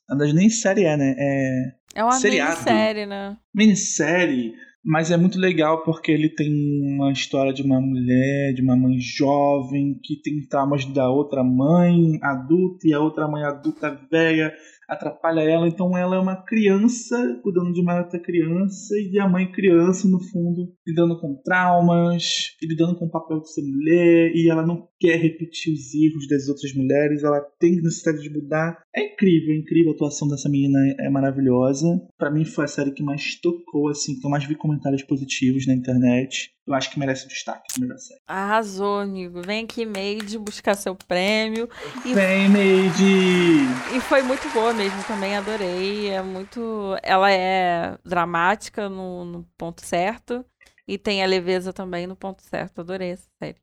na verdade, nem série é, né? É É uma Seriado. minissérie, né? minissérie, mas é muito legal porque ele tem uma história de uma mulher, de uma mãe jovem que tem traumas da outra mãe adulta e a outra mãe adulta velha atrapalha ela, então ela é uma criança cuidando de uma outra criança e a mãe criança no fundo lidando com traumas, e lidando com o papel de ser mulher e ela não quer repetir os erros das outras mulheres, ela tem necessidade de mudar. É incrível, é incrível a atuação dessa menina, é maravilhosa. Pra mim foi a série que mais tocou, assim, que eu mais vi comentários positivos na internet. Eu acho que merece destaque melhor série. Arrasou, amigo. Vem aqui, Made, buscar seu prêmio. E Vem, Made! E foi muito boa mesmo, também adorei. É muito. Ela é dramática no, no ponto certo. E tem a leveza também no ponto certo. Adorei essa série.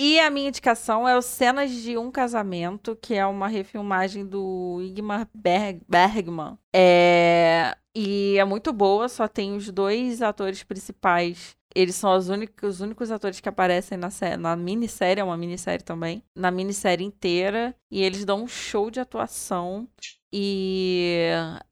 E a minha indicação é o Cenas de um Casamento, que é uma refilmagem do Igmar Berg- Bergman. É... E é muito boa, só tem os dois atores principais. Eles são os únicos, os únicos atores que aparecem na, na minissérie, é uma minissérie também. Na minissérie inteira. E eles dão um show de atuação. E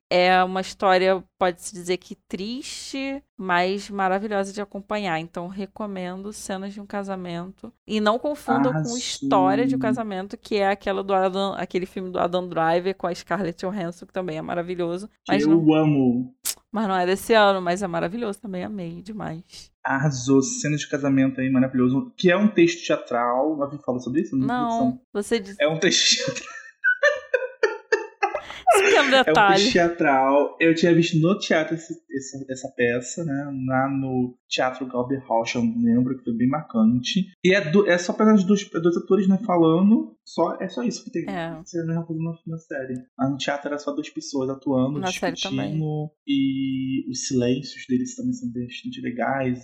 é uma história, pode-se dizer que triste, mas maravilhosa de acompanhar. Então, recomendo Cenas de um Casamento. E não confundam com Arrasou. História de um Casamento, que é aquela do Adam, aquele filme do Adam Driver com a Scarlett Johansson, que também é maravilhoso. Mas eu não, amo. mas não é desse ano, mas é maravilhoso também. Amei demais. Arrasou, cena de casamento aí maravilhoso, que é um texto teatral. A Vivi falou sobre isso? Não, você diz. É um texto teatral. Pequeno É um detalhe. texto teatral. Eu tinha visto no teatro esse- essa, essa peça, né? Lá no Teatro Galber Rocha, eu lembro que foi bem marcante. E é, do- é só apenas dois, dois atores, né, falando. Só, é só isso que tem. É. Isso é a mesma coisa na, na série. Lá no teatro era só duas pessoas atuando, Na discutindo. E os silêncios deles também são bastante legais.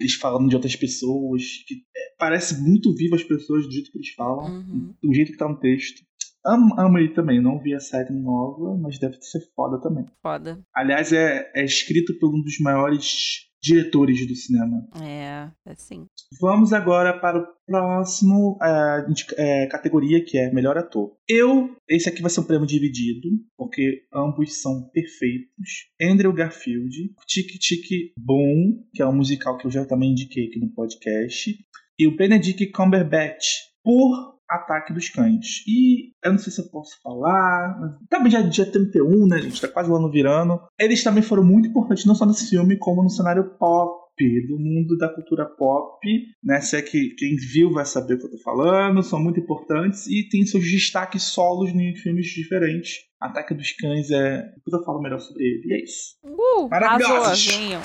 Eles falando de outras pessoas. Que é, parece muito vivo as pessoas do jeito que eles falam. Uhum. Do jeito que tá no texto. Amo, ele também. Não vi a série nova, mas deve ser foda também. Foda. Aliás, é, é escrito por um dos maiores diretores do cinema. É, é sim. Vamos agora para o próximo é, é, categoria, que é melhor ator. Eu, esse aqui vai ser um prêmio dividido, porque ambos são perfeitos. Andrew Garfield, Tic Tic Boom, que é um musical que eu já também indiquei aqui no podcast, e o Benedict Cumberbatch, por Ataque dos Cães. E eu não sei se eu posso falar, mas também já é dia 31, né, gente? Tá quase o ano virando. Eles também foram muito importantes, não só nesse filme, como no cenário pop, do mundo da cultura pop, né? Se é que quem viu vai saber o que eu tô falando, são muito importantes e tem seus destaques solos em filmes diferentes. Ataque dos Cães é. Depois eu falo melhor sobre ele. E é isso. Uh, Maravilhosos. arrasou, venham.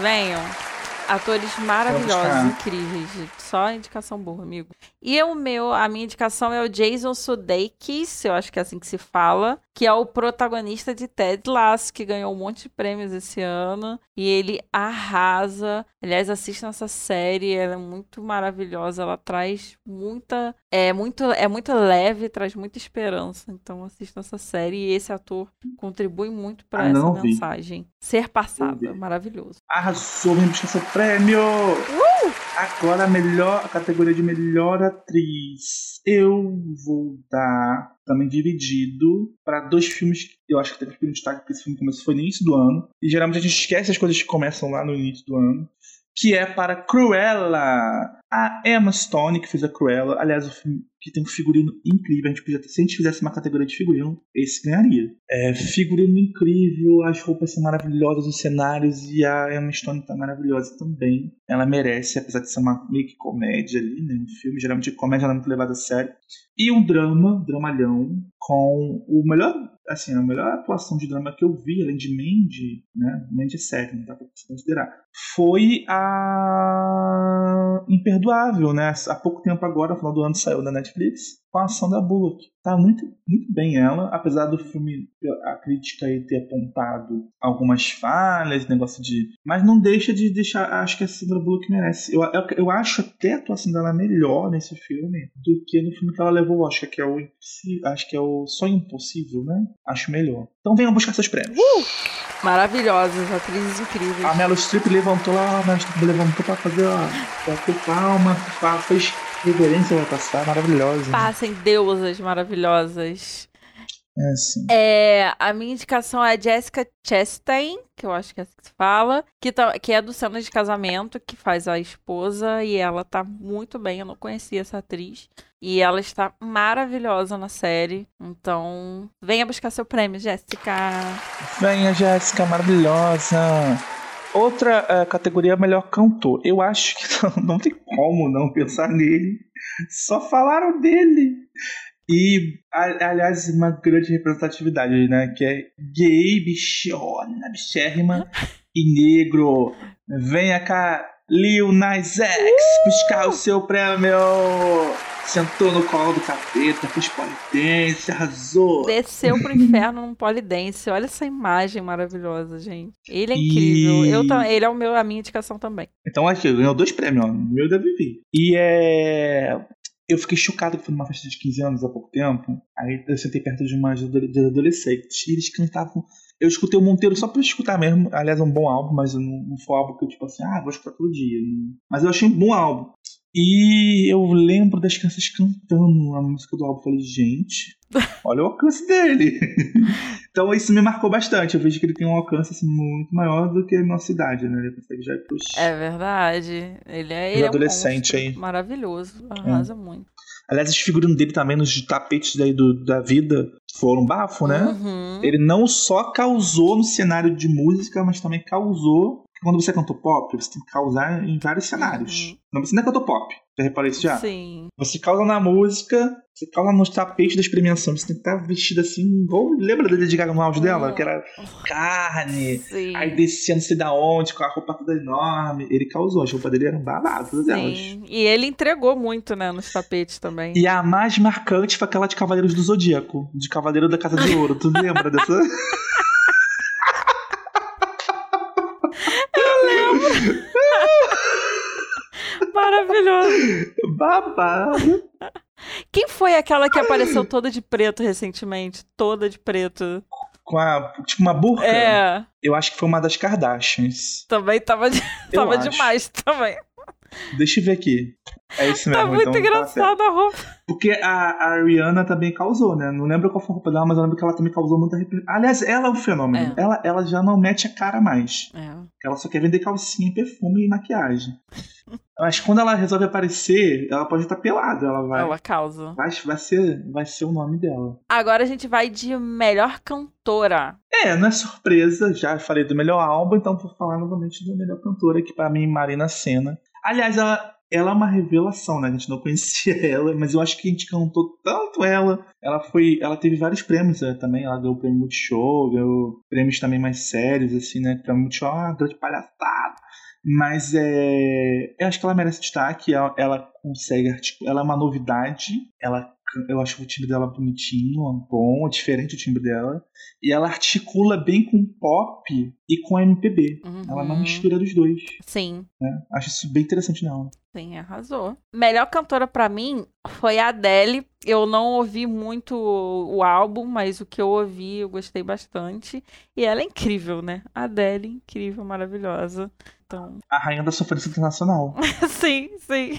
Venham. Atores maravilhosos, incríveis. Só indicação boa, amigo. E o meu, a minha indicação é o Jason Sudeikis, eu acho que é assim que se fala, que é o protagonista de Ted Lasso, que ganhou um monte de prêmios esse ano. E ele arrasa. Aliás, assistam essa série, ela é muito maravilhosa, ela traz muita. É muito, é muito leve, traz muita esperança. Então assistam essa série e esse ator contribui muito para Ainda essa vi. mensagem. Ser passada, vi. maravilhoso. Arrasou, vem buscar seu prêmio! Agora a melhor a categoria de melhor atriz. Eu vou dar também dividido para dois filmes que eu acho que teve um destaque porque esse filme começou foi no início do ano. E geralmente a gente esquece as coisas que começam lá no início do ano. Que é para Cruella. A Emma Stone, que fez a Cruella. Aliás, o filme que tem um figurino incrível. A gente podia se a gente fizesse uma categoria de figurino, esse ganharia. É, figurino incrível, as roupas são maravilhosas, os cenários e a Emma Stone tá maravilhosa também. Ela merece, apesar de ser uma meio que comédia ali, né? Um filme, geralmente comédia não é muito levada a sério. E um drama, dramalhão, com o melhor, assim, a melhor atuação de drama que eu vi, além de Mandy, né? Mandy é sério, não dá pra considerar. Foi a Imperdoável, né? Há pouco tempo agora, no final do ano, saiu na Netflix, com a ação da Bullock. Tá muito, muito bem ela, apesar do filme, a crítica aí ter apontado algumas falhas, negócio de. Mas não deixa de deixar. Acho que a Sandra Bullock merece. Eu, eu, eu acho até a atuação dela melhor nesse filme do que no filme que ela levou o Oscar, que é o. Acho que é o Sonho Impossível, né? Acho melhor. Então venham buscar seus prêmios. Maravilhosas, atrizes incríveis. A Meryl Streep levantou lá, levantou pra fazer, ó, bateu palma, fez reverência vai passar, maravilhosa. Passem deusas maravilhosas. É assim. É, a minha indicação é a Jessica Chastain, que eu acho que é assim que se fala, que, tá- que é do Cenas de Casamento, que faz a esposa, e ela tá muito bem, eu não conhecia essa atriz. E ela está maravilhosa na série. Então, venha buscar seu prêmio, Jéssica. Venha, Jéssica, maravilhosa. Outra eh, categoria é melhor cantor. Eu acho que não, não tem como não pensar nele. Só falaram dele. E, aliás, uma grande representatividade, né? Que é gay, bichona, bichérrima e negro. Venha cá, Lil Nas X, buscar o seu prêmio. Sentou no colo do capeta, fez polidense, arrasou. Desceu pro inferno num polidense. Olha essa imagem maravilhosa, gente. Ele é E- incrível. Eu, ele é o meu, a minha indicação também. Então aqui, ganhou dois prêmios, ó. O meu deve vir. E é. Eu fiquei chocado que foi numa festa de 15 anos há pouco tempo. Aí eu sentei perto de uma de adolescentes. E eles cantavam. Eu escutei o Monteiro só pra escutar mesmo. Aliás, é um bom álbum, mas não, não foi um álbum que eu, tipo assim, ah, vou escutar todo dia. Mas eu achei um bom álbum. E eu lembro das crianças cantando a música do álbum. Falei, gente, olha o alcance dele. então isso me marcou bastante. Eu vejo que ele tem um alcance assim, muito maior do que a nossa idade, né? Ele consegue já ir pros. É verdade. Ele é, ele é um adolescente monstro. aí. Maravilhoso. Arrasa muito. Aliás, os figurinos dele também nos tapetes aí do, da vida foram bafo, né? Uhum. Ele não só causou no cenário de música, mas também causou Quando você canta pop, você tem que causar em vários cenários. Uhum. Não, você não é cantor pop. Já reparei isso já? Sim. Você causa na música, você causa nos tapetes da experimentação. Você tem que estar vestida assim, igual. Lembra da Lady Gaga no áudio dela? Uhum. Que era carne, Sim. aí descia não sei da onde, com a roupa toda enorme. Ele causou, as roupas dele eram babadas, todas elas. Sim. E ele entregou muito, né, nos tapetes também. E a mais marcante foi aquela de Cavaleiros do Zodíaco, de Cavaleiro da Casa de Ouro. Tu lembra dessa? Maravilhoso. Babado. Quem foi aquela que apareceu toda de preto recentemente? Toda de preto. Com a. Tipo uma burca. É. Eu acho que foi uma das Kardashians. Também tava, de- tava acho. demais também. Deixa eu ver aqui. É isso mesmo. Tá muito então, tá engraçada a roupa. Porque a, a Rihanna também causou, né? Não lembro qual foi a roupa dela, mas eu lembro que ela também causou muita repercussão. Aliás, ela é um fenômeno. É. Ela, ela já não mete a cara mais. É. Ela só quer vender calcinha, perfume e maquiagem. Mas quando ela resolve aparecer, ela pode estar pelada. Ela vai. Ela causa. Vai, vai, ser, vai ser o nome dela. Agora a gente vai de melhor cantora. É, não é surpresa. Já falei do melhor álbum, então vou falar novamente da melhor cantora, que pra mim, Marina Senna. Aliás, ela, ela é uma revelação, né? A gente não conhecia ela, mas eu acho que a gente cantou tanto ela. Ela foi. Ela teve vários prêmios né, também. Ela ganhou o prêmio Multishow, ganhou prêmios também mais sérios, assim, né? Prêmio Multishow é uma grande palhaçada. Mas é. Eu acho que ela merece destaque. Ela, ela consegue articular. Ela é uma novidade. Ela, eu acho o timbre dela bonitinho, bom, é diferente o timbre dela. E ela articula bem com pop e com MPB. Uhum. Ela é uma mistura dos dois. Sim, Né? Acho isso bem interessante nela. sim, arrasou. Melhor cantora pra mim foi a Adele. Eu não ouvi muito o álbum, mas o que eu ouvi eu gostei bastante. E ela é incrível, né? A Adele, incrível, maravilhosa. Então, A rainha da sofrência internacional. sim, sim.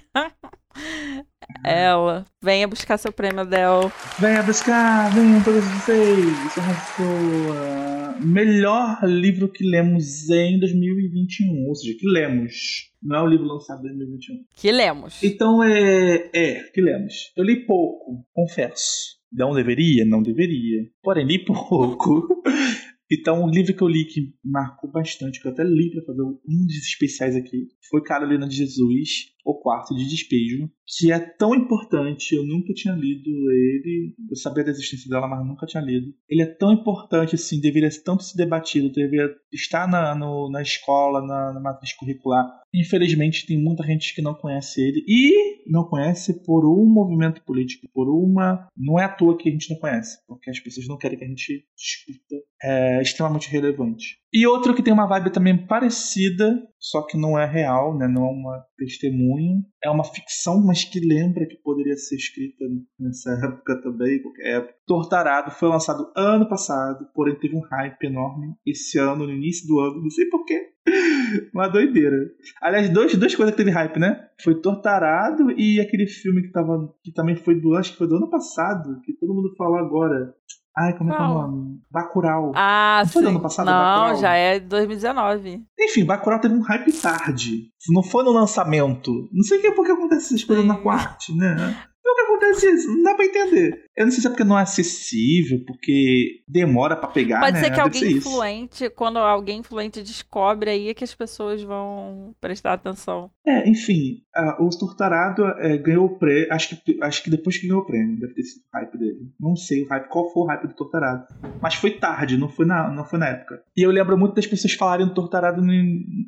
Ela. Venha buscar seu prêmio, Adele. Venha buscar, venham todos vocês. Arrasou. Ah, Melhor livro que lemos em 2021. Ou seja, que lemos. Não é o livro lançado em 2021. Que lemos. Então é. É, que lemos. Eu li pouco, confesso. Não deveria? Não deveria. Porém, li pouco. Então, o livro que eu li que marcou bastante, que eu até li para fazer um dos especiais aqui, foi Carolina de Jesus, O Quarto de Despejo, que é tão importante, eu nunca tinha lido ele, eu sabia da existência dela, mas nunca tinha lido. Ele é tão importante, assim, deveria tanto ser debatido, deveria estar na, no- na escola, na, na matriz curricular. Infelizmente, tem muita gente que não conhece ele, e não conhece por um movimento político, por uma... Não é à toa que a gente não conhece, porque as pessoas não querem que a gente discuta é extremamente relevante. E outro que tem uma vibe também parecida, só que não é real, né? não é uma testemunho, é uma ficção, mas que lembra que poderia ser escrita nessa época também, qualquer época. Tortarado foi lançado ano passado, porém teve um hype enorme esse ano, no início do ano, não sei porquê. Uma doideira. Aliás, dois, duas coisas que teve hype, né? Foi Tortarado e aquele filme que tava. que também foi do. acho que foi do ano passado, que todo mundo falou agora. Ai, como é que é o nome? Bacurau. Ah, Não foi sim. ano passado, Não, Bacurau? já é 2019. Enfim, Bacurau teve um hype tarde. Não foi no lançamento. Não sei o que é porque acontece essas coisas Sim. na quarta, né? Por que acontece isso? Não dá pra entender. Eu não sei se é porque não é acessível, porque demora pra pegar, Pode né? ser que Deve alguém ser influente, quando alguém influente descobre aí é que as pessoas vão prestar atenção. É, enfim, ah, o Tortarado é, ganhou o prêmio. Acho que, acho que depois que ganhou o prêmio, deve ter sido o hype dele. Não sei o hype, qual foi o hype do Tortarado. Mas foi tarde, não foi na, não foi na época. E eu lembro muito das pessoas falarem do Tortarado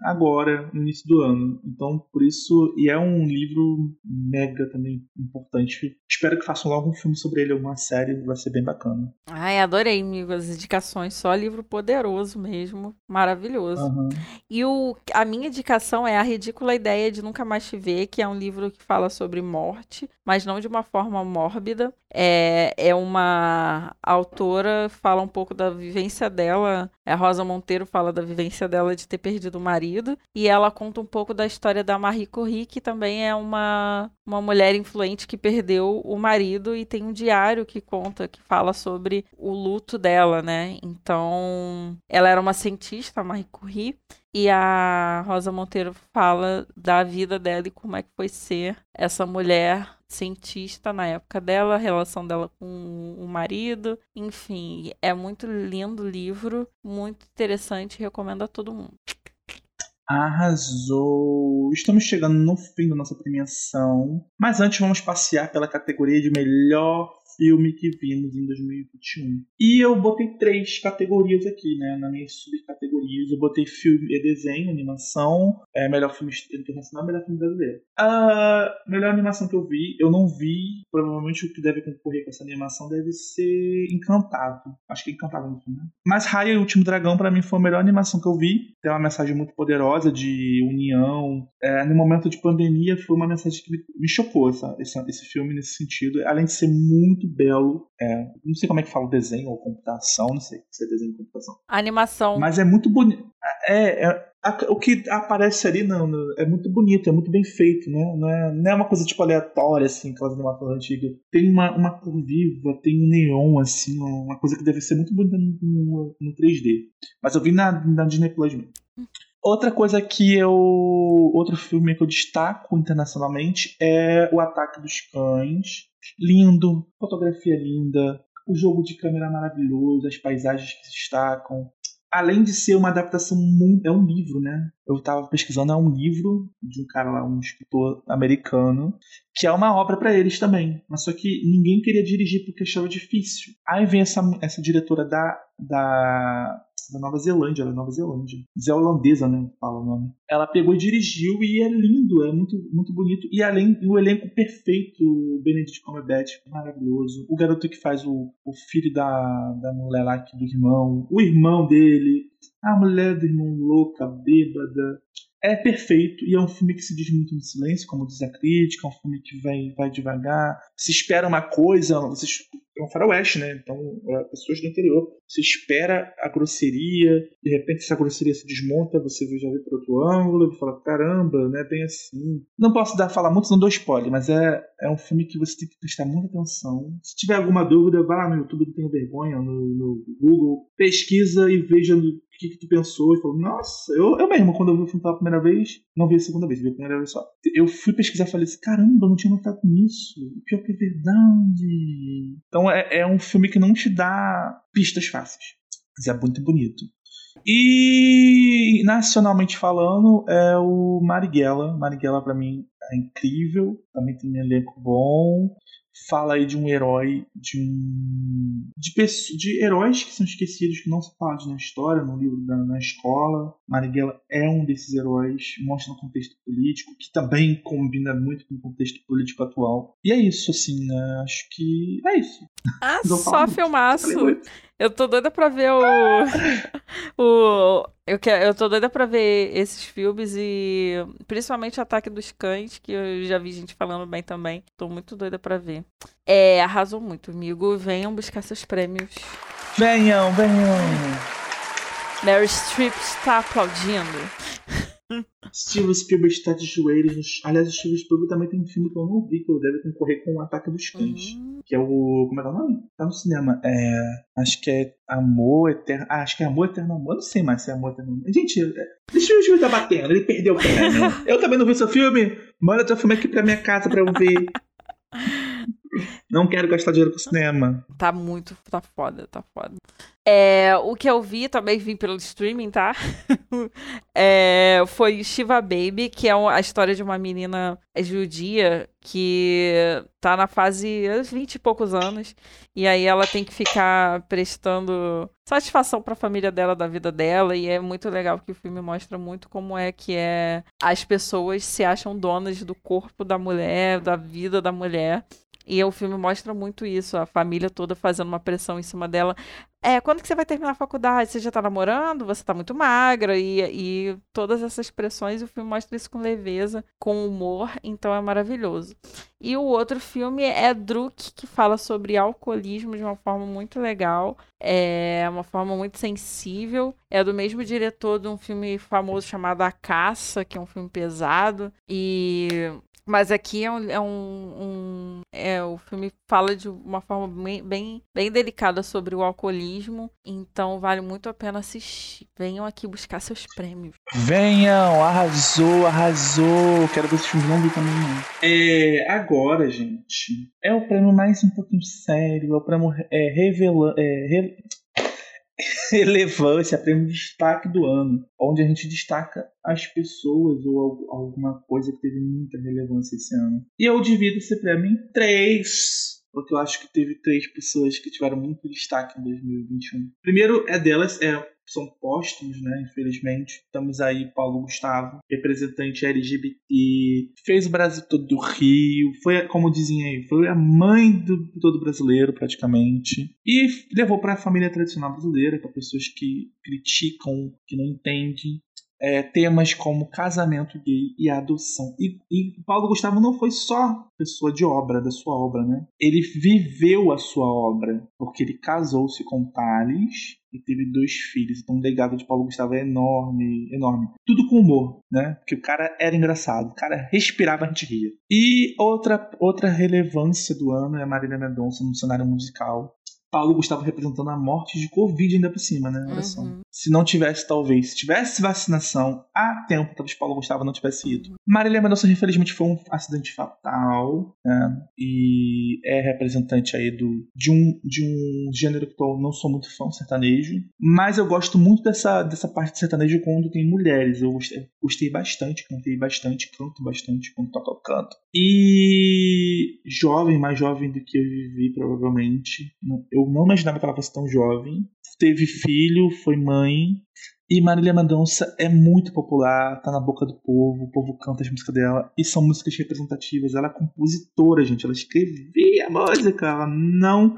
agora, no início do ano. Então, por isso, e é um livro mega também importante. Espero que façam logo um filme sobre ele, alguma série, vai ser bem bacana. Ai, adorei, amigo, as indicações. Só livro poderoso mesmo. Maravilhoso. Aham. E o, a minha indicação é A Ridícula Ideia de Nunca Mais Te Ver, que é um livro que fala sobre morte, mas não de uma forma mórbida. É, é uma autora, fala um pouco da vivência dela. A Rosa Monteiro fala da vivência dela de ter perdido o marido. E ela conta um pouco da história da Marie Curie, que também é uma, uma mulher influente que perdeu o marido e tem um diário que conta, que fala sobre o luto dela, né? Então, ela era uma cientista, a Marie Curie. E a Rosa Monteiro fala da vida dela e como é que foi ser essa mulher cientista na época dela, a relação dela com o marido. Enfim, é muito lindo o livro, muito interessante, recomendo a todo mundo. Arrasou! Estamos chegando no fim da nossa premiação, mas antes vamos passear pela categoria de melhor filme que vimos em 2021. E eu botei três categorias aqui, né, nas minhas subcategorias. Eu botei filme e desenho, animação, é, melhor filme internacional, melhor filme brasileiro. A melhor animação que eu vi, eu não vi, provavelmente o que deve concorrer com essa animação deve ser Encantado. Acho que é Encantado no filme, né? Mas Raya e o Último Dragão, para mim, foi a melhor animação que eu vi. Tem uma mensagem muito poderosa de união. É, no momento de pandemia, foi uma mensagem que me, me chocou essa, esse, esse filme nesse sentido. Além de ser muito belo. É, não sei como é que fala desenho ou computação, não sei se é desenho ou computação. Animação. Mas é muito bonito. É, é a, o que aparece ali não, não, é muito bonito, é muito bem feito, né? Não é, não é uma coisa tipo aleatória, assim, aquelas animações antigas. Tem uma, uma cor viva, tem um neon, assim, uma coisa que deve ser muito bonita no, no, no 3D. Mas eu vi na, na Disney Plus mesmo. Outra coisa que eu. Outro filme que eu destaco internacionalmente é O Ataque dos Cães. Lindo, fotografia linda, o jogo de câmera maravilhoso, as paisagens que se destacam. Além de ser uma adaptação muito. É um livro, né? Eu estava pesquisando, é um livro de um cara lá, um escritor americano, que é uma obra para eles também. Mas só que ninguém queria dirigir porque achava difícil. Aí vem essa, essa diretora da, da da Nova Zelândia, ela é Nova Zelândia. Zé holandesa, né? Fala o nome. Ela pegou e dirigiu e é lindo, é muito, muito bonito. E além o elenco perfeito, o Benedict Cumberbatch, maravilhoso. O garoto que faz o, o filho da, da mulher lá, do irmão. O irmão dele. A mulher do irmão louca, bêbada é perfeito e é um filme que se diz muito no silêncio, como diz a crítica, é um filme que vai, vai devagar. Se espera uma coisa, você, é um faroeste, né? Então, é, pessoas do interior. Você espera a grosseria, de repente essa grosseria se desmonta, você já vê por outro ângulo, e fala, caramba, não é bem assim. Não posso dar, falar muito, não dou spoiler, mas é, é um filme que você tem que prestar muita atenção. Se tiver alguma dúvida, vá lá no YouTube, não tenho vergonha, no, no Google, pesquisa e veja o que, que tu pensou e falou, nossa, eu, eu mesmo, quando eu vi o filme pela primeira vez, não vi a segunda vez, vi a primeira vez só. Eu fui pesquisar e falei assim, caramba, não tinha notado nisso. Pior que é verdade. Então é, é um filme que não te dá pistas fáceis. Mas é muito bonito. E nacionalmente falando, é o Marighella. Marighella para mim é incrível, também tem um elenco bom fala aí de um herói, de um. de, pessoas, de heróis que são esquecidos, que não são falados na história, no livro da na escola. Marighella é um desses heróis, mostra um contexto político, que também combina muito com o contexto político atual. E é isso, assim, né? Acho que é isso. Ah, só filmaço. Eu tô doida pra ver o. o eu, eu tô doida pra ver esses filmes e principalmente Ataque dos Cães, que eu já vi gente falando bem também. Tô muito doida pra ver. É, arrasou muito, amigo. Venham buscar seus prêmios. Venham, venham. Mary Streep está aplaudindo. Steven Spielberg está de joelhos. Aliás, o Steven Spielberg também tem um filme que eu não vi, que eu deve concorrer com o Ataque dos Cães. Uhum. Que é o. Como é que é o nome? Tá no cinema. É. Acho que é Amor Eterno. Ah, acho que é Amor Eterno Amor. Eu não sei mais se é Amor Eterno Amor. Gente, é, deixa o Steven tá batendo. Ele perdeu o prêmio. eu também não vi seu filme. Manda seu filme aqui pra minha casa pra eu ver. Não quero gastar dinheiro com cinema. Tá muito. Tá foda, tá foda. É, o que eu vi, também vi pelo streaming, tá? é, foi Shiva Baby, que é a história de uma menina judia que tá na fase 20 e poucos anos. E aí ela tem que ficar prestando satisfação para a família dela da vida dela. E é muito legal que o filme mostra muito como é que é as pessoas se acham donas do corpo da mulher, da vida da mulher. E o filme mostra muito isso, a família toda fazendo uma pressão em cima dela. É, quando que você vai terminar a faculdade? Você já tá namorando? Você tá muito magra? E, e todas essas pressões, o filme mostra isso com leveza, com humor, então é maravilhoso. E o outro filme é Druk, que fala sobre alcoolismo de uma forma muito legal, é uma forma muito sensível. É do mesmo diretor de um filme famoso chamado A Caça, que é um filme pesado. E mas aqui é um, é um, um, é, o filme fala de uma forma bem, bem, bem delicada sobre o alcoolismo, então vale muito a pena assistir. Venham aqui buscar seus prêmios. Venham, arrasou, arrasou. Quero ver esse filme não vi também. É, agora, gente, é o prêmio mais um pouquinho sério, é o prêmio é, revela, é, re, relevância, prêmio de destaque do ano, onde a gente destaca as pessoas ou alguma coisa que teve muita relevância esse ano. E eu divido esse prêmio em três, porque eu acho que teve três pessoas que tiveram muito destaque em 2021. Primeiro é delas, é são póstumos, né? Infelizmente. Estamos aí, Paulo Gustavo, representante LGBT, fez o Brasil todo do Rio, foi, como dizem aí, foi a mãe do todo brasileiro, praticamente. E levou para a família tradicional brasileira, para pessoas que criticam, que não entendem é, temas como casamento gay e adoção. E, e, Paulo Gustavo não foi só pessoa de obra, da sua obra, né? Ele viveu a sua obra, porque ele casou-se com Thales e teve dois filhos. Então o legado de Paulo Gustavo é enorme, enorme. Tudo com humor, né? Porque o cara era engraçado, o cara respirava, a gente ria. E outra, outra relevância do ano é a Marília Mendonça no cenário musical. Paulo Gustavo representando a morte de Covid ainda por cima, né? Olha só. Uhum. Se não tivesse, talvez, se tivesse vacinação a tempo, talvez Paulo Gustavo não tivesse ido. Marília Mendonça, infelizmente, foi um acidente fatal, né? E é representante aí do, de, um, de um gênero que eu não sou muito fã, sertanejo. Mas eu gosto muito dessa, dessa parte de sertanejo quando tem mulheres. Eu gostei, gostei bastante, cantei bastante, canto bastante quando toco eu canto. E jovem, mais jovem do que eu vivi, provavelmente. Eu não imaginava que ela fosse tão jovem. Teve filho, foi mãe. E Marília Mendonça é muito popular, tá na boca do povo, o povo canta as músicas dela, e são músicas representativas. Ela é compositora, gente, ela escrevia música, ela não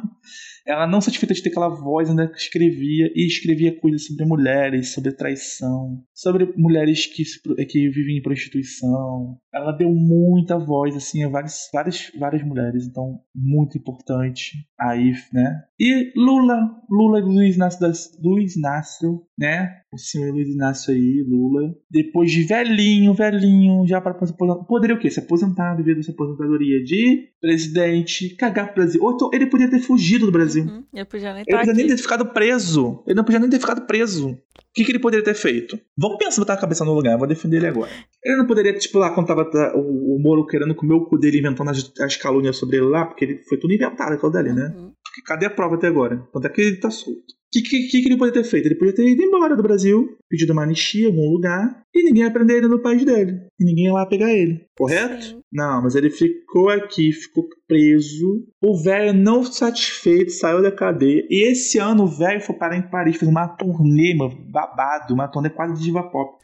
ela não satisfeita de ter aquela voz, ainda escrevia e escrevia coisas sobre mulheres, sobre traição, sobre mulheres que, que vivem em prostituição. Ela deu muita voz assim a várias, várias, várias mulheres, então muito importante aí, né? E Lula, Lula Luiz Inácio, Luiz Inácio, né? Senhor Luiz Inácio aí, Lula, depois de velhinho, velhinho, já para aposentar, poderia o quê? Se aposentar, viver dessa aposentadoria de presidente, cagar pro Brasil. Ou então, ele podia ter fugido do Brasil. Uhum, ele podia nem, ele podia nem ter ficado preso. Ele não podia nem ter ficado preso. O que, que ele poderia ter feito? Vamos pensar, botar a cabeça no lugar, vou defender ele agora. Ele não poderia, tipo, lá quando tava o, o Moro querendo comer o cu dele, inventando as, as calúnias sobre ele lá, porque ele foi tudo inventado aquilo dali, né? Uhum. Cadê a prova até agora? Tanto é que ele tá solto. O que, que, que, ele poderia ter feito? Ele podia ter ido embora do Brasil, pedido uma anistia em algum lugar, e ninguém ia prender ele no país dele. E ninguém ia lá pegar ele. Correto? Sim. Não, mas ele ficou aqui, ficou preso. O velho não satisfeito saiu da cadeia. E esse ano o velho foi parar em Paris, fez uma turnê, mano, babado, uma turnê quase de diva pop.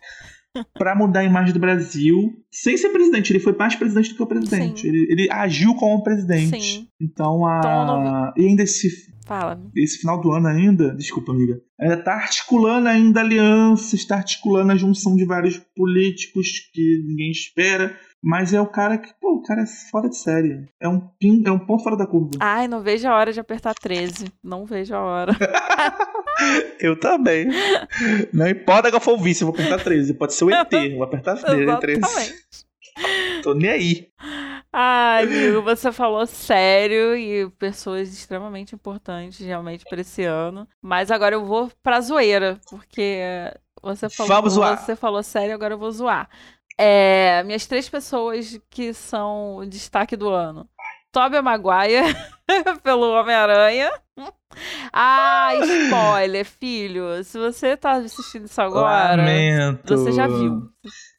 para mudar a imagem do Brasil sem ser presidente. Ele foi mais presidente do que o presidente. Ele, ele, agiu como presidente. Sim. Então, a... Então, e ainda esse Fala. Esse final do ano ainda, desculpa, amiga, ainda tá articulando ainda alianças, está articulando a junção de vários políticos que ninguém espera. Mas é o cara que, pô, o cara é fora de série. É um, pin, é um ponto fora da curva. Ai, não vejo a hora de apertar 13. Não vejo a hora. eu também. Não importa que eu for o vice, eu vou apertar 13. Pode ser o ET, vou apertar 13. Tô nem aí. Ai, amigo, você falou sério e pessoas extremamente importantes realmente para esse ano. Mas agora eu vou pra zoeira, porque você falou, Vamos zoar. você falou sério, agora eu vou zoar. É, minhas três pessoas que são o destaque do ano. Tobey Maguire, pelo Homem-Aranha. Ah, spoiler, filho. Se você tá assistindo isso agora, Lamento. você já viu.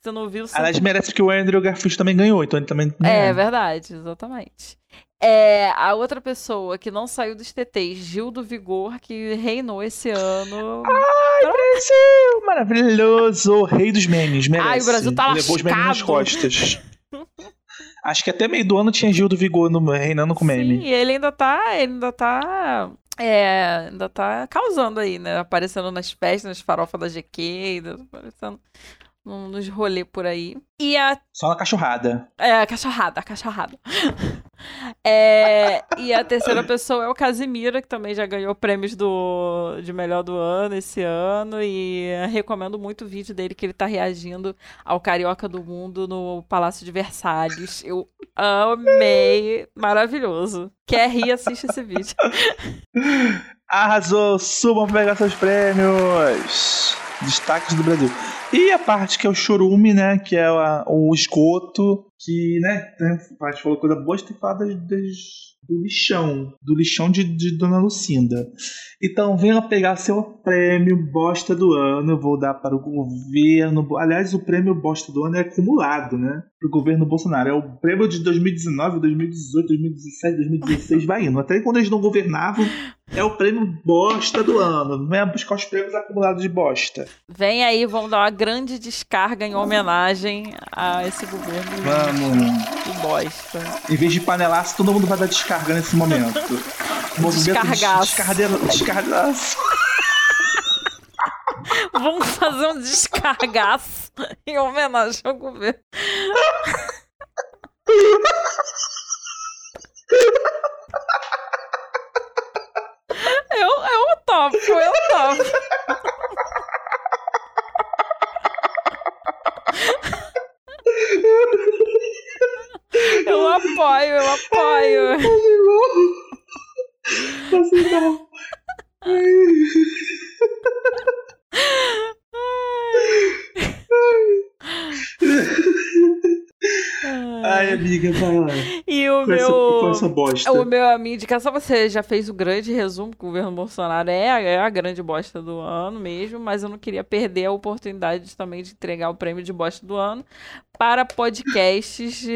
Se não viu, você... Aliás, merece que o Andrew Garfield também ganhou, então ele também... É, verdade, exatamente. É, a outra pessoa que não saiu dos TTs, Gil do Vigor, que reinou esse ano. Ai, Brasil! Maravilhoso! Rei dos memes, merece. Ai, o Brasil tá Levou os memes nas costas. Acho que até meio do ano tinha Gil do Vigor no, reinando com meme. Sim, ele ainda tá. Ele ainda tá. É, ainda tá causando aí, né? Aparecendo nas festas, nas farofas da GQ, aparecendo nos rolê por aí. E a. Só na cachorrada. É, a cachorrada, a cachorrada. é, e a terceira pessoa é o Casimiro, que também já ganhou prêmios do, de melhor do ano esse ano. E recomendo muito o vídeo dele que ele tá reagindo ao Carioca do Mundo no Palácio de Versalhes. Eu amei. Maravilhoso. Quer rir, assiste esse vídeo. Arrasou! Subam pra pegar seus prêmios! Destaques do Brasil. E a parte que é o churume, né? Que é a, o esgoto, que, né, a gente falou coisa boa, tem que das- do lixão, do lixão de, de Dona Lucinda. Então venha pegar seu prêmio bosta do ano, eu vou dar para o governo. Aliás, o prêmio bosta do ano é acumulado, né? Para o governo Bolsonaro. É o prêmio de 2019, 2018, 2017, 2016, vai indo. Até quando eles não governavam, é o prêmio bosta do ano. Venha buscar os prêmios acumulados de bosta. Vem aí, vamos dar uma grande descarga em homenagem a esse governo Vamos. que bosta. Em vez de panelaço, todo mundo vai dar descarga nesse momento. Movimento Descargaço. Descarga, descargaço. Vamos fazer um descargaço em homenagem ao governo. Eu, eu topo, eu topo. Eu apoio, eu apoio. Assim não. Ai, amiga, vai lá. E o Com essa, meu. com essa bosta. O meu a minha indicação, você já fez o grande resumo que o governo Bolsonaro é, a- é a grande bosta do ano mesmo, mas eu não queria perder a oportunidade de- também de entregar o prêmio de bosta do ano para podcasts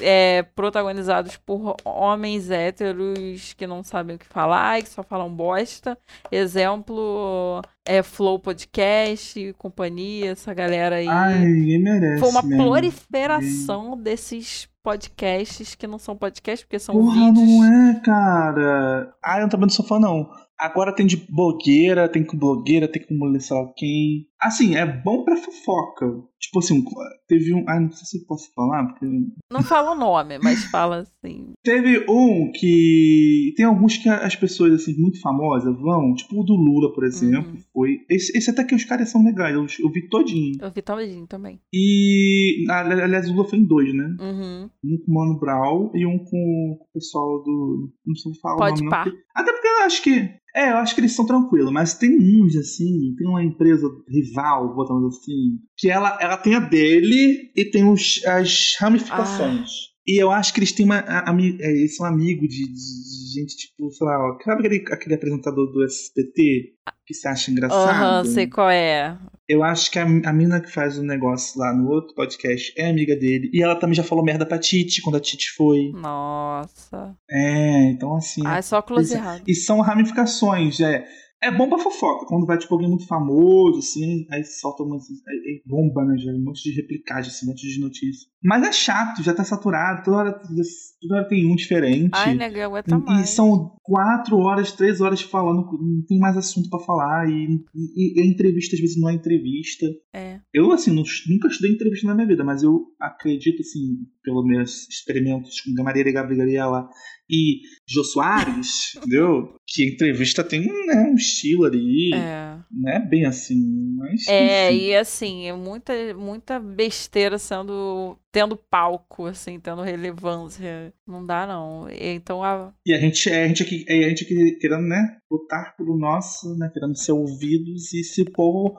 é, protagonizados por homens héteros que não sabem o que falar e que só falam bosta. Exemplo, é Flow Podcast e companhia, essa galera aí. Ai, ninguém merece. Foi uma mesmo. proliferação desses podcasts que não são podcasts, porque são Porra, vídeos. não é, cara. Ah, eu não também não sou fã, não. Agora tem de blogueira, tem com blogueira, tem com mulher sei lá quem. Assim, é bom pra fofoca. Tipo assim, teve um. Ah, não sei se eu posso falar, porque. Não fala o nome, mas fala assim. Teve um que. Tem alguns que as pessoas, assim, muito famosas vão. Tipo o do Lula, por exemplo. Uhum. Foi. Esse, esse até que os caras são legais, eu, eu vi todinho. Eu vi todinho também. E. ali- Aliás, o Lula foi em dois, né? Uhum. Um com o Mano Brown e um com o pessoal do. Não sei falar Pode o nome, não. porque- Até porque eu acho que. É, eu acho que eles são tranquilos, mas tem uns, assim, tem uma empresa rival, botamos assim, que ela, ela tem a dele e tem os, as ramificações. E eu acho que eles têm uma. a- ami- é, eles são amigos de, de- gente, tipo, sei lá, ó, sabe aquele, aquele apresentador do SBT que se acha engraçado? Aham, sei qual é. Eu acho que a, a mina que faz o negócio lá no outro podcast é amiga dele. E ela também já falou merda pra Titi quando a Titi foi. Nossa. É, então assim. Ah, é só close errado. E são ramificações, é. É bom pra fofoca, quando vai tipo alguém muito famoso, assim, aí solta umas. Aí, bomba, né? Já, um monte de replicagem, assim, um monte de notícias. Mas é chato, já tá saturado, toda hora, toda hora tem um diferente. Ai, nega, aguenta E- mais. E são quatro horas, três horas falando, não tem mais assunto pra falar. E, e, e a entrevista às vezes não é entrevista. É. Eu, assim, não- nunca estudei entrevista na minha vida, mas eu acredito, assim, pelos meus experimentos com Maria Gabriela e Jô Soares, entendeu? Que entrevista tem né, um estilo ali. É. Não é bem assim, mas. É, enfim. e assim, é muita, muita besteira sendo. tendo palco, assim, tendo relevância. Não dá, não. Então a. E a gente, é, a gente aqui, é a gente aqui querendo, né, lutar pelo nosso, né, querendo ser ouvidos e esse povo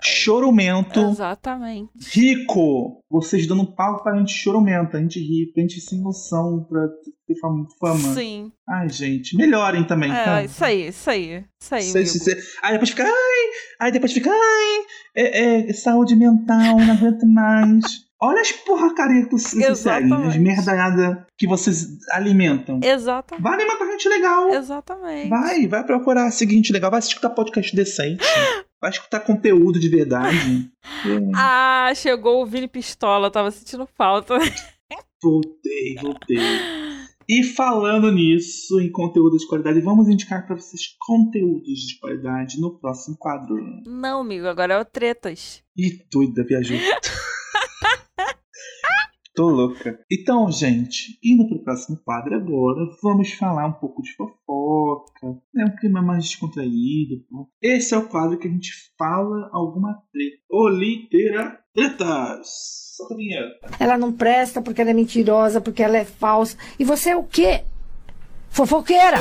chorumento, Exatamente. rico, vocês dando palco pra gente chorumento, a gente rico, a gente sem noção pra ter fam- fama. Sim. Ai, gente, melhorem também, tá? É, isso aí, isso aí. Isso aí. Amigo. sei, sei. Aí depois fica, ai, aí depois fica, ai, é, é, saúde mental, não aguento mais. Olha as porcarias que vocês seguem, as merdaiadas que vocês alimentam. Exatamente. Vai alimentar gente legal. Exatamente. Vai, vai procurar seguinte legal, vai escutar podcast decente. vai escutar conteúdo de verdade. É, Ah, chegou o Vini Pistola, tava sentindo falta. voltei, voltei. E falando nisso, em conteúdo de qualidade, vamos indicar para vocês conteúdos de qualidade no próximo quadro. Não, amigo, agora é o Tretas. Ih, doida, viajou. Tô louca. Então, gente, indo pro próximo quadro agora, vamos falar um pouco de fofoca, né? Um clima mais descontraído. pô. Esse é o quadro que a gente fala alguma treta. O litera tretas. Solta a vinheta. Ela não presta porque ela é mentirosa, porque ela é falsa. E você é o quê? Fofoqueira!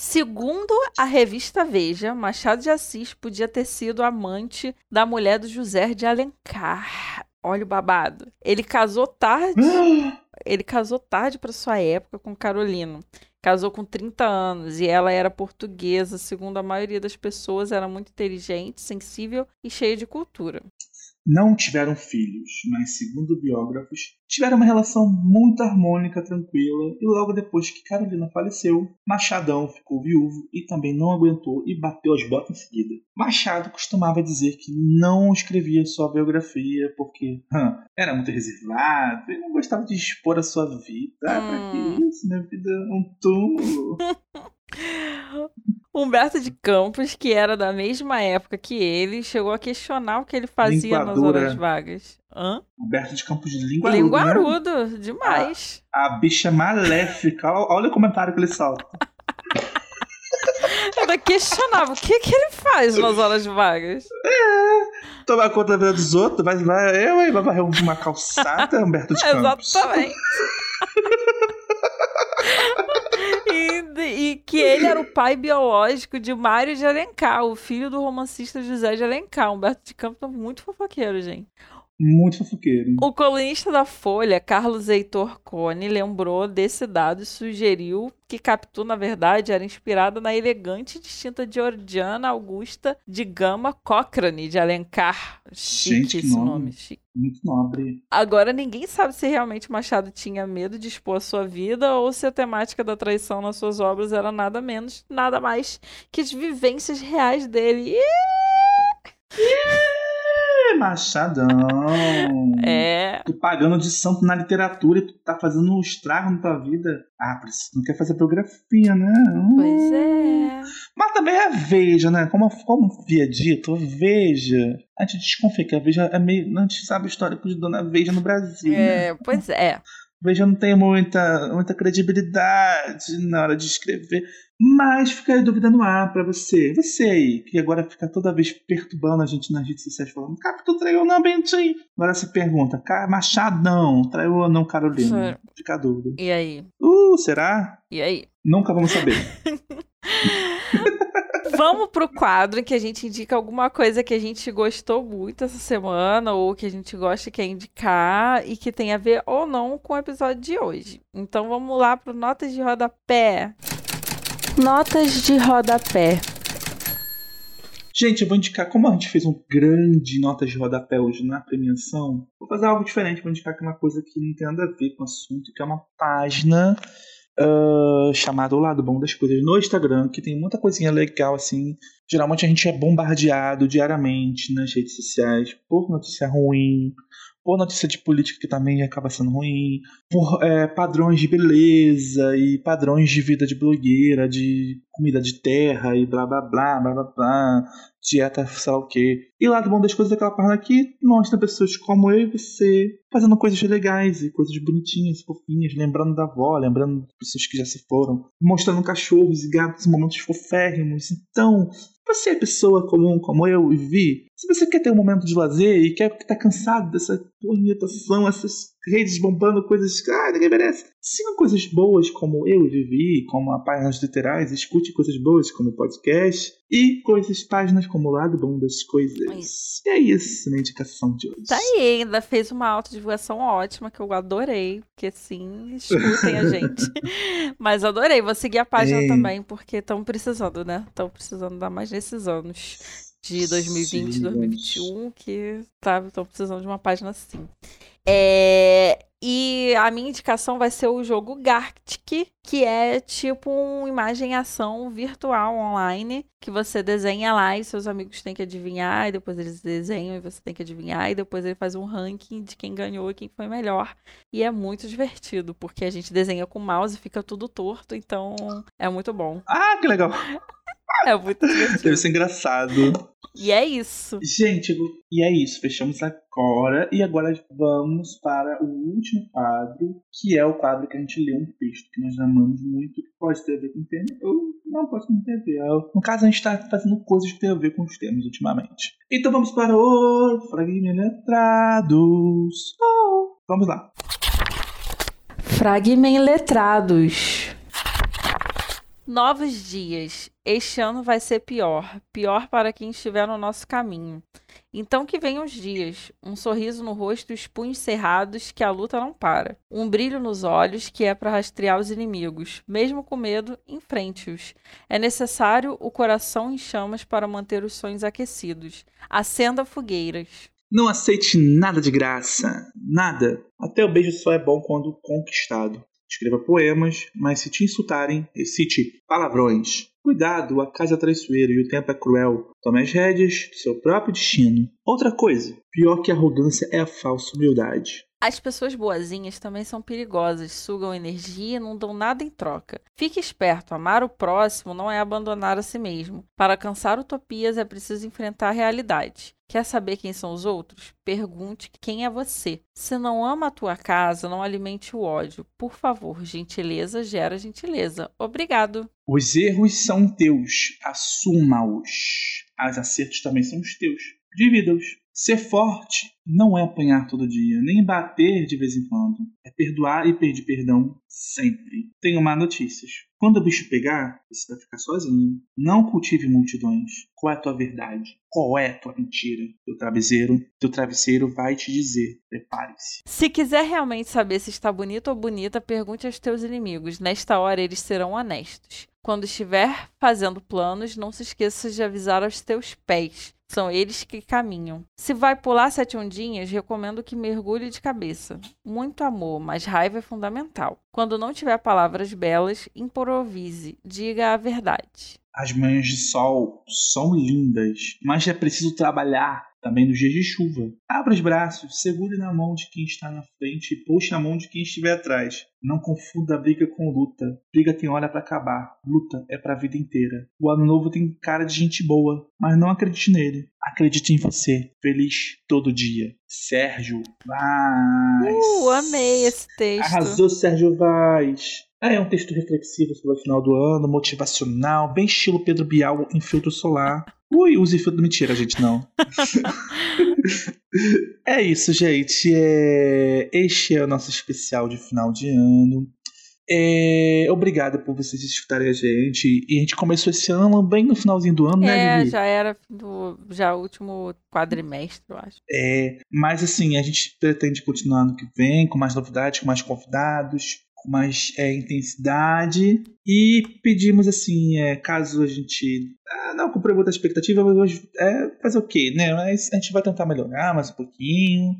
Segundo a revista Veja, Machado de Assis podia ter sido amante da mulher do José de Alencar. Olha o babado. Ele casou tarde. ele casou tarde para sua época com Carolino. Casou com 30 anos e ela era portuguesa, segundo a maioria das pessoas, era muito inteligente, sensível e cheia de cultura. Não tiveram filhos, mas, segundo biógrafos, tiveram uma relação muito harmônica, tranquila, e logo depois que Carolina faleceu, Machadão ficou viúvo e também não aguentou e bateu as botas em seguida. Machado costumava dizer que não escrevia sua biografia porque hum, era muito reservado e não gostava de expor a sua vida. Ah, pra que isso? Minha vida é um túmulo. Humberto de Campos, que era da mesma época que ele, chegou a questionar o que ele fazia nas horas vagas. Hã? Humberto de Campos de Linguarudo, né? Linguarudo, demais. A bicha maléfica. Olha o comentário que ele solta. Ainda questionava o que, que ele faz nas horas vagas. Tomar conta da vida dos outros, vai, vai eu aí, vai varrer uma calçada, Humberto de Campos. Exatamente. Que ele era o pai biológico de Mário de Alencar, o filho do romancista José de Alencar. Humberto de Campos é muito fofoqueiro, gente. Muito fofoqueiro. O colunista da Folha, Carlos Heitor Cone, lembrou desse dado e sugeriu que Capitu, na verdade, era inspirada na elegante e distinta Georgiana Augusta de Gama Cochrane de Alencar. Chique Gente, esse nome. nome, chique. Muito nobre. Agora, ninguém sabe se realmente Machado tinha medo de expor a sua vida ou se a temática da traição nas suas obras era nada menos, nada mais que as vivências reais dele. É, Machadão. É. Tu pagando de santo na literatura e tu tá fazendo um estrago na tua vida. Ah, tu não quer fazer biografia, né? Hum. Pois é. Mas também é a Veja, né? Como, como havia dito, a Veja. A gente desconfia que a Veja é meio. A gente sabe o histórico de Dona Veja no Brasil. né? É, pois é. Veja não tem muita, muita credibilidade na hora de escrever. Mas fica aí dúvida no ar pra você. Você aí, que agora fica toda vez perturbando a gente nas redes sociais, falando: Capitão traiu ou não, Bentinho? Agora você pergunta: "Ca- Machadão, traiu ou não, Carolina? Fica a dúvida. E aí? Uh, será? E aí? Nunca vamos saber. Vamos pro quadro em que a gente indica alguma coisa que a gente gostou muito essa semana, ou que a gente gosta e quer indicar, e que tem a ver ou não com o episódio de hoje. Então vamos lá pro Notas de Rodapé. Notas de Rodapé. Gente, eu vou indicar, como a gente fez um grande nota de rodapé hoje na premiação, vou fazer algo diferente, vou indicar aqui uma coisa que não tem nada a ver com o assunto, que é uma página ah, chamada O Lado Bom das Coisas no Instagram, que tem muita coisinha legal, assim. Geralmente a gente é bombardeado diariamente nas redes sociais por notícia ruim, por notícia de política que também acaba sendo ruim, por é, padrões de beleza e padrões de vida de blogueira, de comida de terra e blá blá blá blá blá blá, dieta sei lá o que. E o lado bom das coisas é aquela página que mostra pessoas como eu e você fazendo coisas legais e coisas bonitinhas, fofinhas, lembrando da avó, lembrando de pessoas que já se foram, mostrando cachorros e gatos em momentos foférrimos. Então, você é pessoa comum como eu e Vi, se você quer ter um momento de lazer e quer estar cansado dessa tormentação, essas redes bombando coisas que ah, ninguém merece, siga coisas boas como eu e Vivi, como a páginas literais, escute coisas boas como o podcast e coisas, páginas como o lado bom das coisas. Isso. E é isso na indicação de hoje. Tá aí, ainda fez uma autodivulgação ótima, que eu adorei, porque sim, escutem a gente. Mas adorei, vou seguir a página Ei. também, porque estão precisando, né? Estão precisando dar mais nesses anos de 2020 Sim, 2021, que estão precisando de uma página assim. É, e a minha indicação vai ser o jogo Gartic, que é tipo um imagem e ação virtual online, que você desenha lá e seus amigos têm que adivinhar, e depois eles desenham e você tem que adivinhar, e depois ele faz um ranking de quem ganhou e quem foi melhor. E é muito divertido, porque a gente desenha com mouse e fica tudo torto, então é muito bom. Ah, que legal. É muito divertido. Deve ser engraçado. E é isso. Gente, e é isso. Fechamos agora. E agora vamos para o último quadro, que é o quadro que a gente lê um texto que nós amamos muito, que pode ter a ver com o tema, ou não pode ter a ver. No caso, a gente está fazendo coisas que tem a ver com os temas ultimamente. Então vamos para o Fragmentos Letrados. Oh, vamos lá. Fragmen Letrados. Novos dias. Este ano vai ser pior. Pior para quem estiver no nosso caminho. Então que venham os dias. Um sorriso no rosto os punhos cerrados, que a luta não para. Um brilho nos olhos, que é para rastrear os inimigos. Mesmo com medo, enfrente-os. É necessário o coração em chamas para manter os sonhos aquecidos. Acenda fogueiras. Não aceite nada de graça. Nada. Até o beijo só é bom quando conquistado. Escreva poemas, mas se te insultarem, recite palavrões. Cuidado, a casa é traiçoeira e o tempo é cruel. Tome as rédeas do seu próprio destino. Outra coisa, pior que arrogância é a falsa humildade. As pessoas boazinhas também são perigosas, sugam energia e não dão nada em troca. Fique esperto, amar o próximo não é abandonar a si mesmo. Para alcançar utopias é preciso enfrentar a realidade. Quer saber quem são os outros? Pergunte quem é você. Se não ama a tua casa, não alimente o ódio. Por favor, gentileza gera gentileza. Obrigado. Os erros são teus, assuma-os. Os acertos também são os teus, divida-os. Ser forte não é apanhar todo dia, nem bater de vez em quando. É perdoar e pedir perdão sempre. Tenho má notícias. Quando o bicho pegar, você vai ficar sozinho. Não cultive multidões. Qual é a tua verdade? Qual é a tua mentira? Teu travesseiro, teu travesseiro vai te dizer. Prepare-se. Se quiser realmente saber se está bonito ou bonita, pergunte aos teus inimigos. Nesta hora eles serão honestos. Quando estiver fazendo planos, não se esqueça de avisar aos teus pés. São eles que caminham. Se vai pular sete ondinhas, recomendo que mergulhe de cabeça. Muito amor, mas raiva é fundamental. Quando não tiver palavras belas, improvise, diga a verdade. As manhãs de sol são lindas, mas é preciso trabalhar também nos dias de chuva. Abra os braços, segure na mão de quem está na frente e puxe a mão de quem estiver atrás. Não confunda a briga com luta. Briga tem hora para acabar. Luta é para a vida inteira. O ano novo tem cara de gente boa, mas não acredite nele. Acredite em você. Feliz todo dia. Sérgio Vaz. Uh, amei esse texto. Arrasou, Sérgio Vaz. É um texto reflexivo sobre o final do ano, motivacional, bem estilo Pedro Bial em filtro solar. Ui, use filtro. Mentira, gente, não. é isso, gente. É... Este é o nosso especial de final de ano. É... Obrigado por vocês escutarem a gente. E a gente começou esse ano bem no finalzinho do ano, né, É, Vivi? já era do já último quadrimestre, eu acho. É, mas assim, a gente pretende continuar ano que vem, com mais novidades, com mais convidados, com mais é, intensidade. E pedimos assim, é, caso a gente ah, não cumpriu muita expectativa, mas hoje é fazer o quê, né? Mas a gente vai tentar melhorar mais um pouquinho.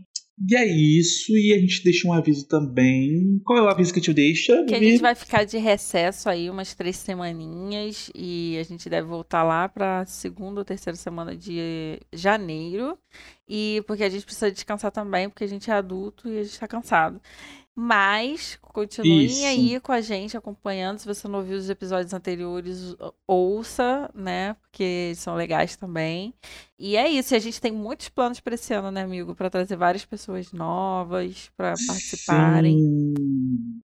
E é isso, e a gente deixa um aviso também. Qual é o aviso que a gente deixa? Que a gente vai ficar de recesso aí umas três semaninhas e a gente deve voltar lá para segunda ou terceira semana de janeiro. E porque a gente precisa descansar também, porque a gente é adulto e a gente tá cansado. Mas continuem Isso. aí com a gente, acompanhando. Se você não ouviu os episódios anteriores, ouça, né? Porque são legais também. E é isso. E a gente tem muitos planos para esse ano, né, amigo? Para trazer várias pessoas novas para participarem. Sim.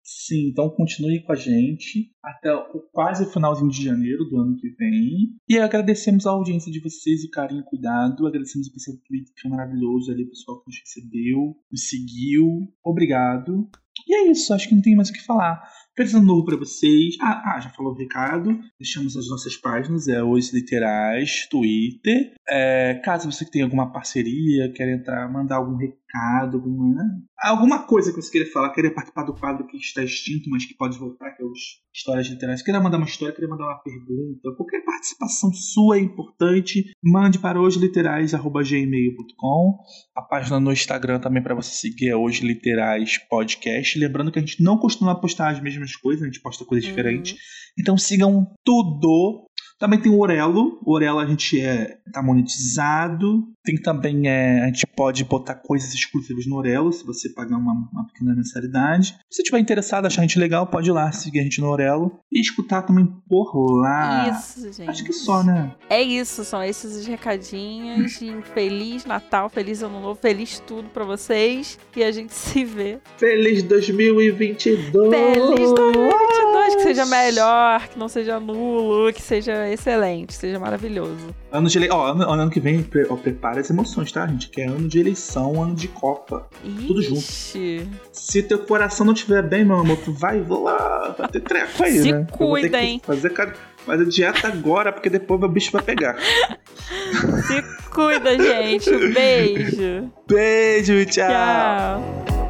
Sim, então continue com a gente até o quase finalzinho de janeiro do ano que vem. E agradecemos a audiência de vocês, o carinho e o cuidado. Agradecemos o pessoal do Twitter, maravilhoso ali, pessoal que nos recebeu, nos seguiu. Obrigado. E é isso, acho que não tem mais o que falar. Feliz ano novo pra vocês. Ah, ah, já falou o recado. Deixamos as nossas páginas, é Os Literais, Twitter. É, caso você tenha alguma parceria, quer entrar, mandar algum recado, alguma, né? alguma coisa que você queira falar, queira participar do quadro que está extinto, mas que pode voltar, que é os Histórias Literais. Queira mandar uma história, queira mandar uma pergunta, qualquer participação sua é importante, mande para hojeliterais.gmail.com. A página no Instagram também para você seguir é Hoje Literais Podcast. Lembrando que a gente não costuma postar as mesmas coisas, a gente posta coisas Uhum. diferentes. Então sigam tudo. Também tem o Orelo. O Orelo a gente é, tá monetizado. Tem também, é, a gente pode botar coisas exclusivas no Orelo, se você pagar uma, uma pequena mensalidade. Se você estiver interessado, achar a gente legal, pode ir lá seguir a gente no Orelo. E escutar também por lá. Isso, gente. Acho que só, né? É isso, são esses os recadinhos. Feliz Natal, feliz Ano Novo, feliz tudo pra vocês. E a gente se vê. Feliz 2022! Feliz 2022! mas que seja melhor, que não seja nulo, que seja excelente, seja maravilhoso. Ano de eleição. Ó, ano, ano que vem, pre- ó, prepara as emoções, tá, gente? Que é ano de eleição, ano de Copa. Tudo junto. Ixi. Se teu coração não estiver bem, meu amor, tu vai, vou lá, vai ter treco aí, Se né? Cuida, hein? Fazer, ca- fazer dieta agora, porque depois o bicho vai pegar. Se cuida, gente. Um beijo. Beijo, tchau. Tchau.